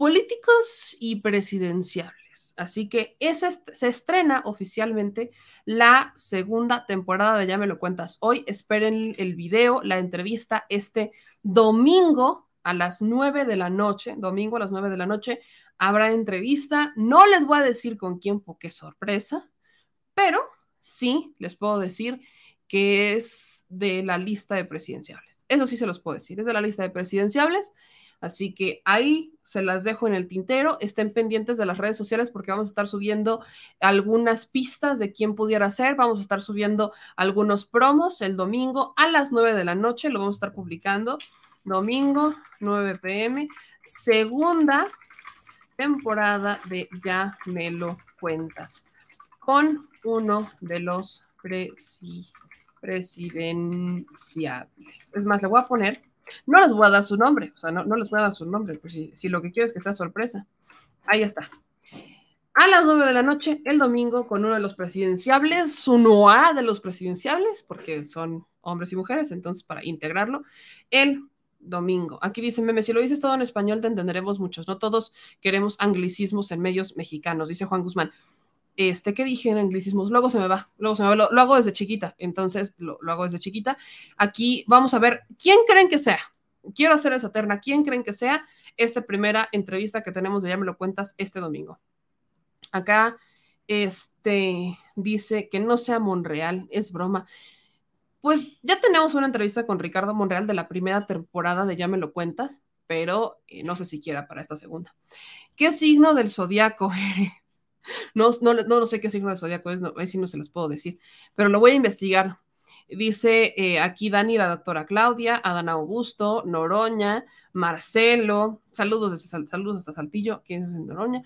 políticos y presidenciables. Así que se estrena oficialmente la segunda temporada de Ya me lo cuentas hoy. Esperen el video, la entrevista este domingo a las 9 de la noche, domingo a las 9 de la noche, habrá entrevista. No les voy a decir con quién porque sorpresa, pero sí les puedo decir que es de la lista de presidenciables. Eso sí se los puedo decir, es de la lista de presidenciables. Así que ahí se las dejo en el tintero. Estén pendientes de las redes sociales porque vamos a estar subiendo algunas pistas de quién pudiera ser. Vamos a estar subiendo algunos promos el domingo a las 9 de la noche. Lo vamos a estar publicando. Domingo, 9 pm. Segunda temporada de Ya me lo cuentas. Con uno de los presidenciables. Es más, le voy a poner no les voy a dar su nombre, o sea, no, les voy a dar su nombre, pues si, lo que quiero es que sea sorpresa. Ahí está. A las nueve de la noche, el domingo, con uno de los presidenciables, uno A de los presidenciables, porque son hombres y mujeres, entonces para integrarlo, el domingo. Aquí dice Meme, si lo dices todo en español te entenderemos muchos, no todos queremos anglicismos en medios mexicanos, dice Juan Guzmán. Este, ¿qué dije en anglicismos? Luego se me va, luego se me va, lo, hago desde chiquita, entonces lo, hago desde chiquita. Aquí vamos a ver, ¿quién creen que sea? Quiero hacer esa terna, ¿quién creen que sea esta primera entrevista que tenemos de Ya me lo cuentas este domingo? Acá, este, dice que no sea Monreal, es broma. Pues ya tenemos una entrevista con Ricardo Monreal de la primera temporada de Ya me lo cuentas, pero eh, no sé siquiera para esta segunda. ¿Qué signo del zodiaco [laughs] eres? No, no, no, sé qué signo de zodiaco es, no, ahí sí no se les puedo decir, pero lo voy a investigar. Dice eh, aquí Dani, la doctora Claudia, Adán Augusto, Noroña, Marcelo, saludos, desde, saludos hasta Saltillo, ¿quién es Noroña?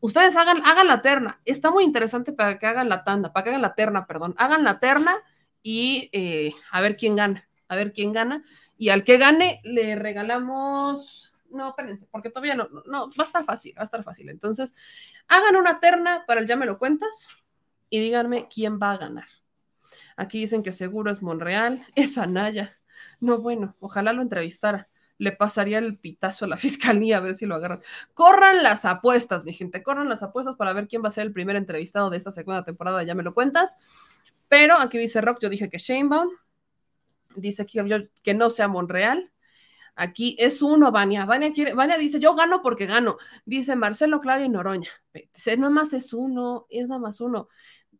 Ustedes hagan, hagan la terna, está muy interesante para que hagan la tanda, para que hagan la terna, perdón, hagan la terna y eh, a ver quién gana, a ver quién gana. Y al que gane le regalamos no, espérense, porque todavía no, no, va a estar fácil, va a estar fácil. Entonces, hagan una terna para el ya me lo cuentas y díganme quién va a ganar. Aquí dicen que seguro es Monreal, [laughs] es Anaya. No, bueno, ojalá lo entrevistara. Le pasaría el pitazo a la [laughs] fiscalía a ver si lo agarran. Corran las apuestas, mi gente, corran las apuestas para ver quién va a ser el primer entrevistado de esta segunda temporada, ya me lo cuentas. Pero aquí dice Rock, yo dije que Shanebaum. Dice que, que no sea Monreal. Aquí es uno, Vania. Vania, quiere, dice, yo gano porque gano. Dice Marcelo, Claudia y Noroña. Dice, nada más es uno, es nada más uno.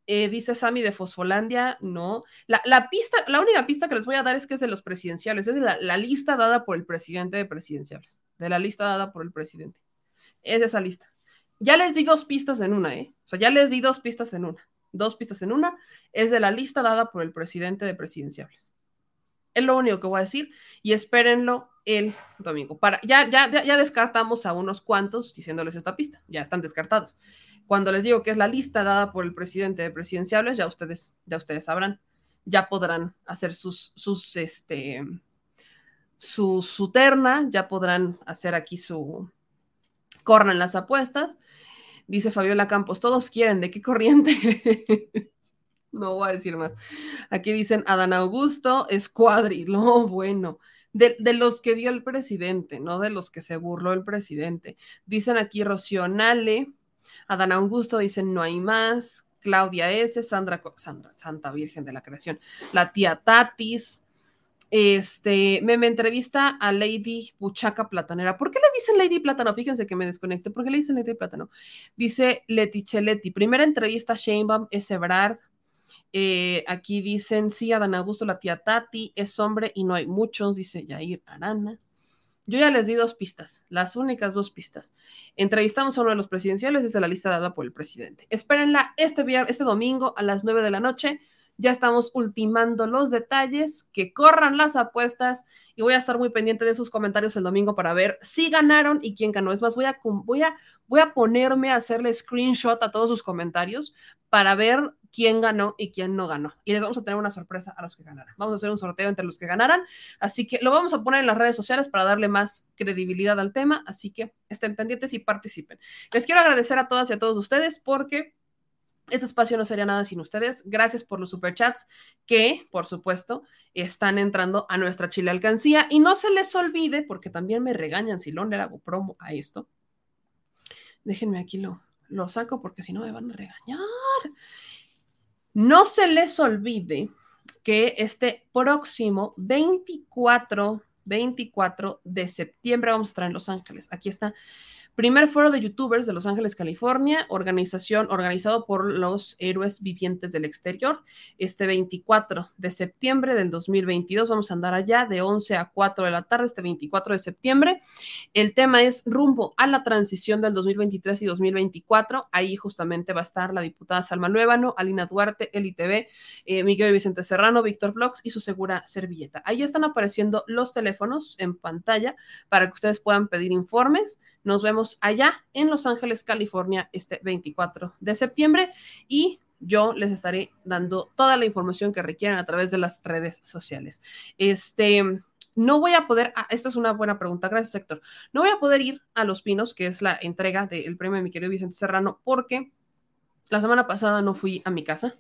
Eh, dice Sammy de Fosfolandia, no. La, pista, la única pista que les voy a dar es que es de los presidenciales, es de la, lista dada por el presidente de presidenciales, de la lista dada por el presidente. Es esa lista. Ya les di dos pistas en una, ¿eh? O sea, ya les di dos pistas en una. Dos pistas en una. Es de la lista dada por el presidente de presidenciales. Es lo único que voy a decir y espérenlo el domingo. Para, ya, ya, ya descartamos a unos cuantos diciéndoles esta pista, ya están descartados. Cuando les digo que es la lista dada por el presidente de presidenciables, ya ustedes, ya ustedes sabrán, ya podrán hacer sus, sus, este, su, su terna, ya podrán hacer aquí su, corran las apuestas. Dice Fabiola Campos, todos quieren, ¿de qué corriente? [laughs] no voy a decir más. Aquí dicen Adán Augusto, Escuadri, no, bueno. De, los que dio el presidente, no de los que se burló el presidente. Dicen aquí Rocionale, Adán Augusto dicen no hay más, Claudia S., Sandra, Sandra, Santa Virgen de la Creación, la tía Tatis, este, me, me, entrevista a Lady Buchaca Platanera. ¿Por qué le dicen Lady Plátano? Fíjense que me desconecte. ¿Por qué le dicen Lady Plátano? Dice Leti Cheletti. Primera entrevista a Sheinbaum es Ebrard. Eh, aquí dicen, sí, Adán Augusto, la tía Tati, es hombre y no hay muchos, dice Yair Arana. Yo ya les di dos pistas, las únicas dos pistas. Entrevistamos a uno de los presidenciales desde la lista dada por el presidente. Espérenla este, este domingo a las nueve de la noche. Ya estamos ultimando los detalles, que corran las apuestas y voy a estar muy pendiente de sus comentarios el domingo para ver si ganaron y quién ganó. Es más, voy a, voy a, voy a ponerme a hacerle screenshot a todos sus comentarios para ver quién ganó y quién no ganó. Y les vamos a tener una sorpresa a los que ganaran. Vamos a hacer un sorteo entre los que ganaran. Así que lo vamos a poner en las redes sociales para darle más credibilidad al tema. Así que estén pendientes y participen. Les quiero agradecer a todas y a todos ustedes porque este espacio no sería nada sin ustedes. Gracias por los superchats que, por supuesto, están entrando a nuestra chile alcancía. Y no se les olvide, porque también me regañan si no le hago promo a esto. Déjenme aquí lo, lo saco porque si no me van a regañar. No se les olvide que este próximo 24, 24 de septiembre vamos a estar en Los Ángeles. Aquí está Primer foro de youtubers de Los Ángeles, California, organización organizado por los héroes vivientes del exterior. Este 24 de septiembre del 2022 vamos a andar allá de 11 a 4 de la tarde, este 24 de septiembre. El tema es rumbo a la transición del 2023 y 2024. Ahí justamente va a estar la diputada Salma Luébano, Alina Duarte, Eli TV, eh, Miguel Vicente Serrano, Víctor Blogs y su segura servilleta. Ahí están apareciendo los teléfonos en pantalla para que ustedes puedan pedir informes. Nos vemos allá en Los Ángeles, California, este 24 de septiembre. Y yo les estaré dando toda la información que requieran a través de las redes sociales. Este, no voy a poder, ah, esta es una buena pregunta, gracias Héctor, no voy a poder ir a Los Pinos, que es la entrega del premio de mi querido Vicente Serrano, porque la semana pasada no fui a mi casa.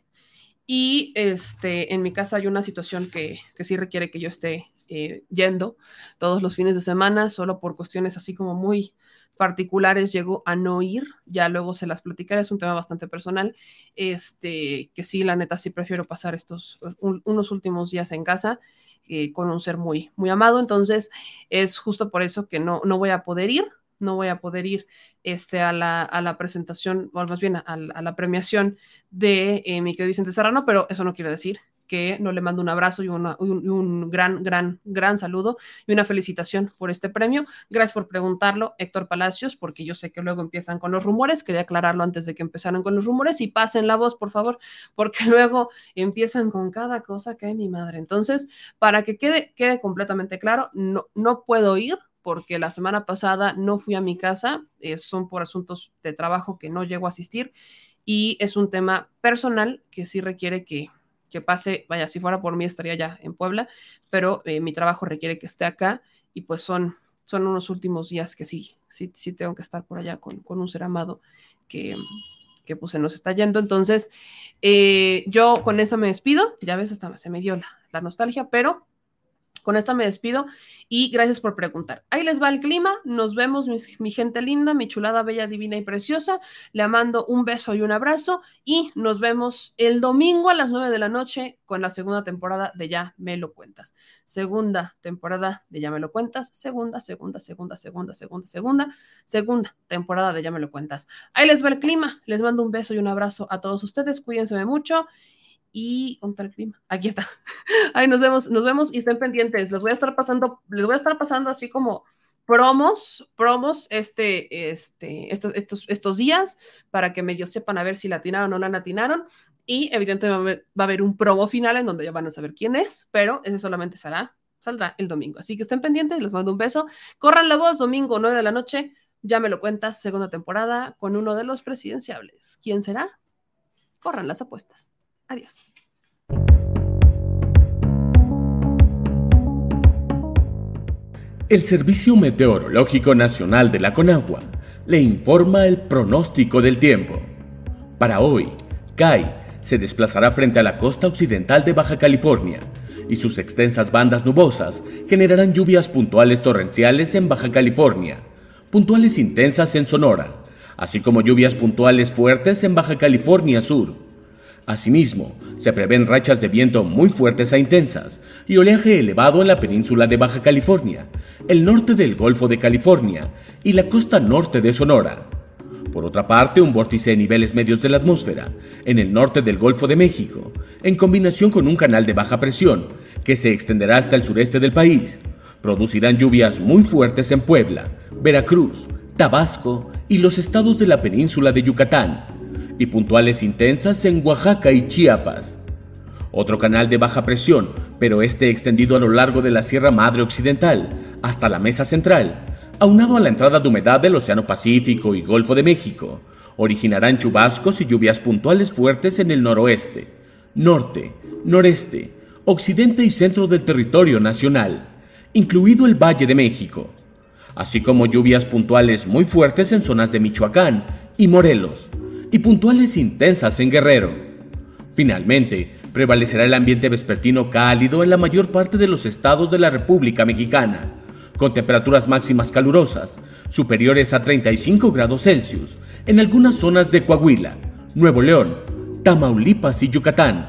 Y este, en mi casa hay una situación que, que sí requiere que yo esté eh, yendo todos los fines de semana, solo por cuestiones así como muy particulares llego a no ir, ya luego se las platicaré, es un tema bastante personal, este, que sí, la neta sí prefiero pasar estos unos últimos días en casa eh, con un ser muy, muy amado, entonces es justo por eso que no, no voy a poder ir, no voy a poder ir este, a, la, a la presentación, o más bien a, la premiación de eh, mi querido Vicente Serrano, pero eso no quiere decir que no le mando un abrazo y, un, gran, gran, gran saludo y una felicitación por este premio. Gracias por preguntarlo, Héctor Palacios, porque yo sé que luego empiezan con los rumores. Quería aclararlo antes de que empezaran con los rumores y pasen la voz, por favor, porque [laughs] luego empiezan con cada cosa que hay mi madre. Entonces, para que quede, quede completamente claro, no, no puedo ir porque la semana pasada no fui a mi casa, eh, son por asuntos de trabajo que no llego a asistir y es un tema personal que sí requiere que que pase, vaya, si fuera por mí estaría ya en Puebla, pero eh, mi trabajo requiere que esté acá y pues son, son unos últimos días que sí, sí, sí tengo que estar por allá con, un ser amado que, que pues se nos está yendo. Entonces, eh, yo con eso me despido, ya ves, hasta se me dio la, la nostalgia, pero con esta me despido y gracias por preguntar. Ahí les va el clima. Nos vemos, mi, gente linda, mi chulada, bella, divina y preciosa. Le mando un beso y un abrazo y nos vemos el domingo a las 9 de la noche con la segunda temporada de Ya me lo cuentas. Segunda temporada de Ya me lo cuentas. Segunda, segunda, segunda, segunda, segunda, segunda, segunda temporada de Ya me lo cuentas. Ahí les va el clima. Les mando un beso y un abrazo a todos ustedes. Cuídense mucho y ¿dónde el clima? Aquí está. [laughs] Ahí nos vemos, nos vemos y estén pendientes. Les voy a estar pasando, les voy a estar pasando así como promos, promos este, este, estos, estos, estos días para que medio sepan a ver si latinaron o no la atinaron. Y evidentemente va a, haber, un promo final en donde ya van a saber quién es, pero ese solamente será, saldrá el domingo. Así que estén pendientes, les mando un beso. Corran la voz, domingo 9 de la noche. Ya me lo cuentas, segunda temporada con uno de los presidenciables. ¿Quién será? Corran las apuestas. Adiós. El Servicio Meteorológico Nacional de la Conagua le informa el pronóstico del tiempo. Para hoy, CAI se desplazará frente a la costa occidental de Baja California y sus extensas bandas nubosas generarán lluvias puntuales torrenciales en Baja California, puntuales intensas en Sonora, así como lluvias puntuales fuertes en Baja California Sur, Asimismo, se prevén rachas de viento muy fuertes e intensas y oleaje elevado en la península de Baja California, el norte del Golfo de California y la costa norte de Sonora. Por otra parte, un vórtice de niveles medios de la atmósfera en el norte del Golfo de México, en combinación con un canal de baja presión que se extenderá hasta el sureste del país, producirán lluvias muy fuertes en Puebla, Veracruz, Tabasco y los estados de la península de Yucatán, y puntuales intensas en Oaxaca y Chiapas. Otro canal de baja presión, pero este extendido a lo largo de la Sierra Madre Occidental hasta la Mesa Central, aunado a la entrada de humedad del Océano Pacífico y Golfo de México, originarán chubascos y lluvias puntuales fuertes en el noroeste, norte, noreste, occidente y centro del territorio nacional, incluido el Valle de México, así como lluvias puntuales muy fuertes en zonas de Michoacán y Morelos, y puntuales intensas en Guerrero. Finalmente, prevalecerá el ambiente vespertino cálido en la mayor parte de los estados de la República Mexicana, con temperaturas máximas calurosas, superiores a 35 grados Celsius, en algunas zonas de Coahuila, Nuevo León, Tamaulipas y Yucatán.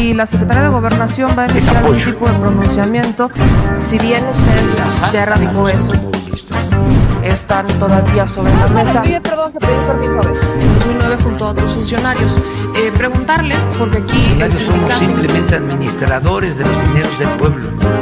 Y la Secretaría de Gobernación va a emitir algún tipo de pronunciamiento, si bien usted ya erradicó eso, están todavía sobre la mesa. perdón, que pedí permiso. En 2009 junto a otros funcionarios. Eh, preguntarle, porque aquí... somos simplemente administradores de los dineros del pueblo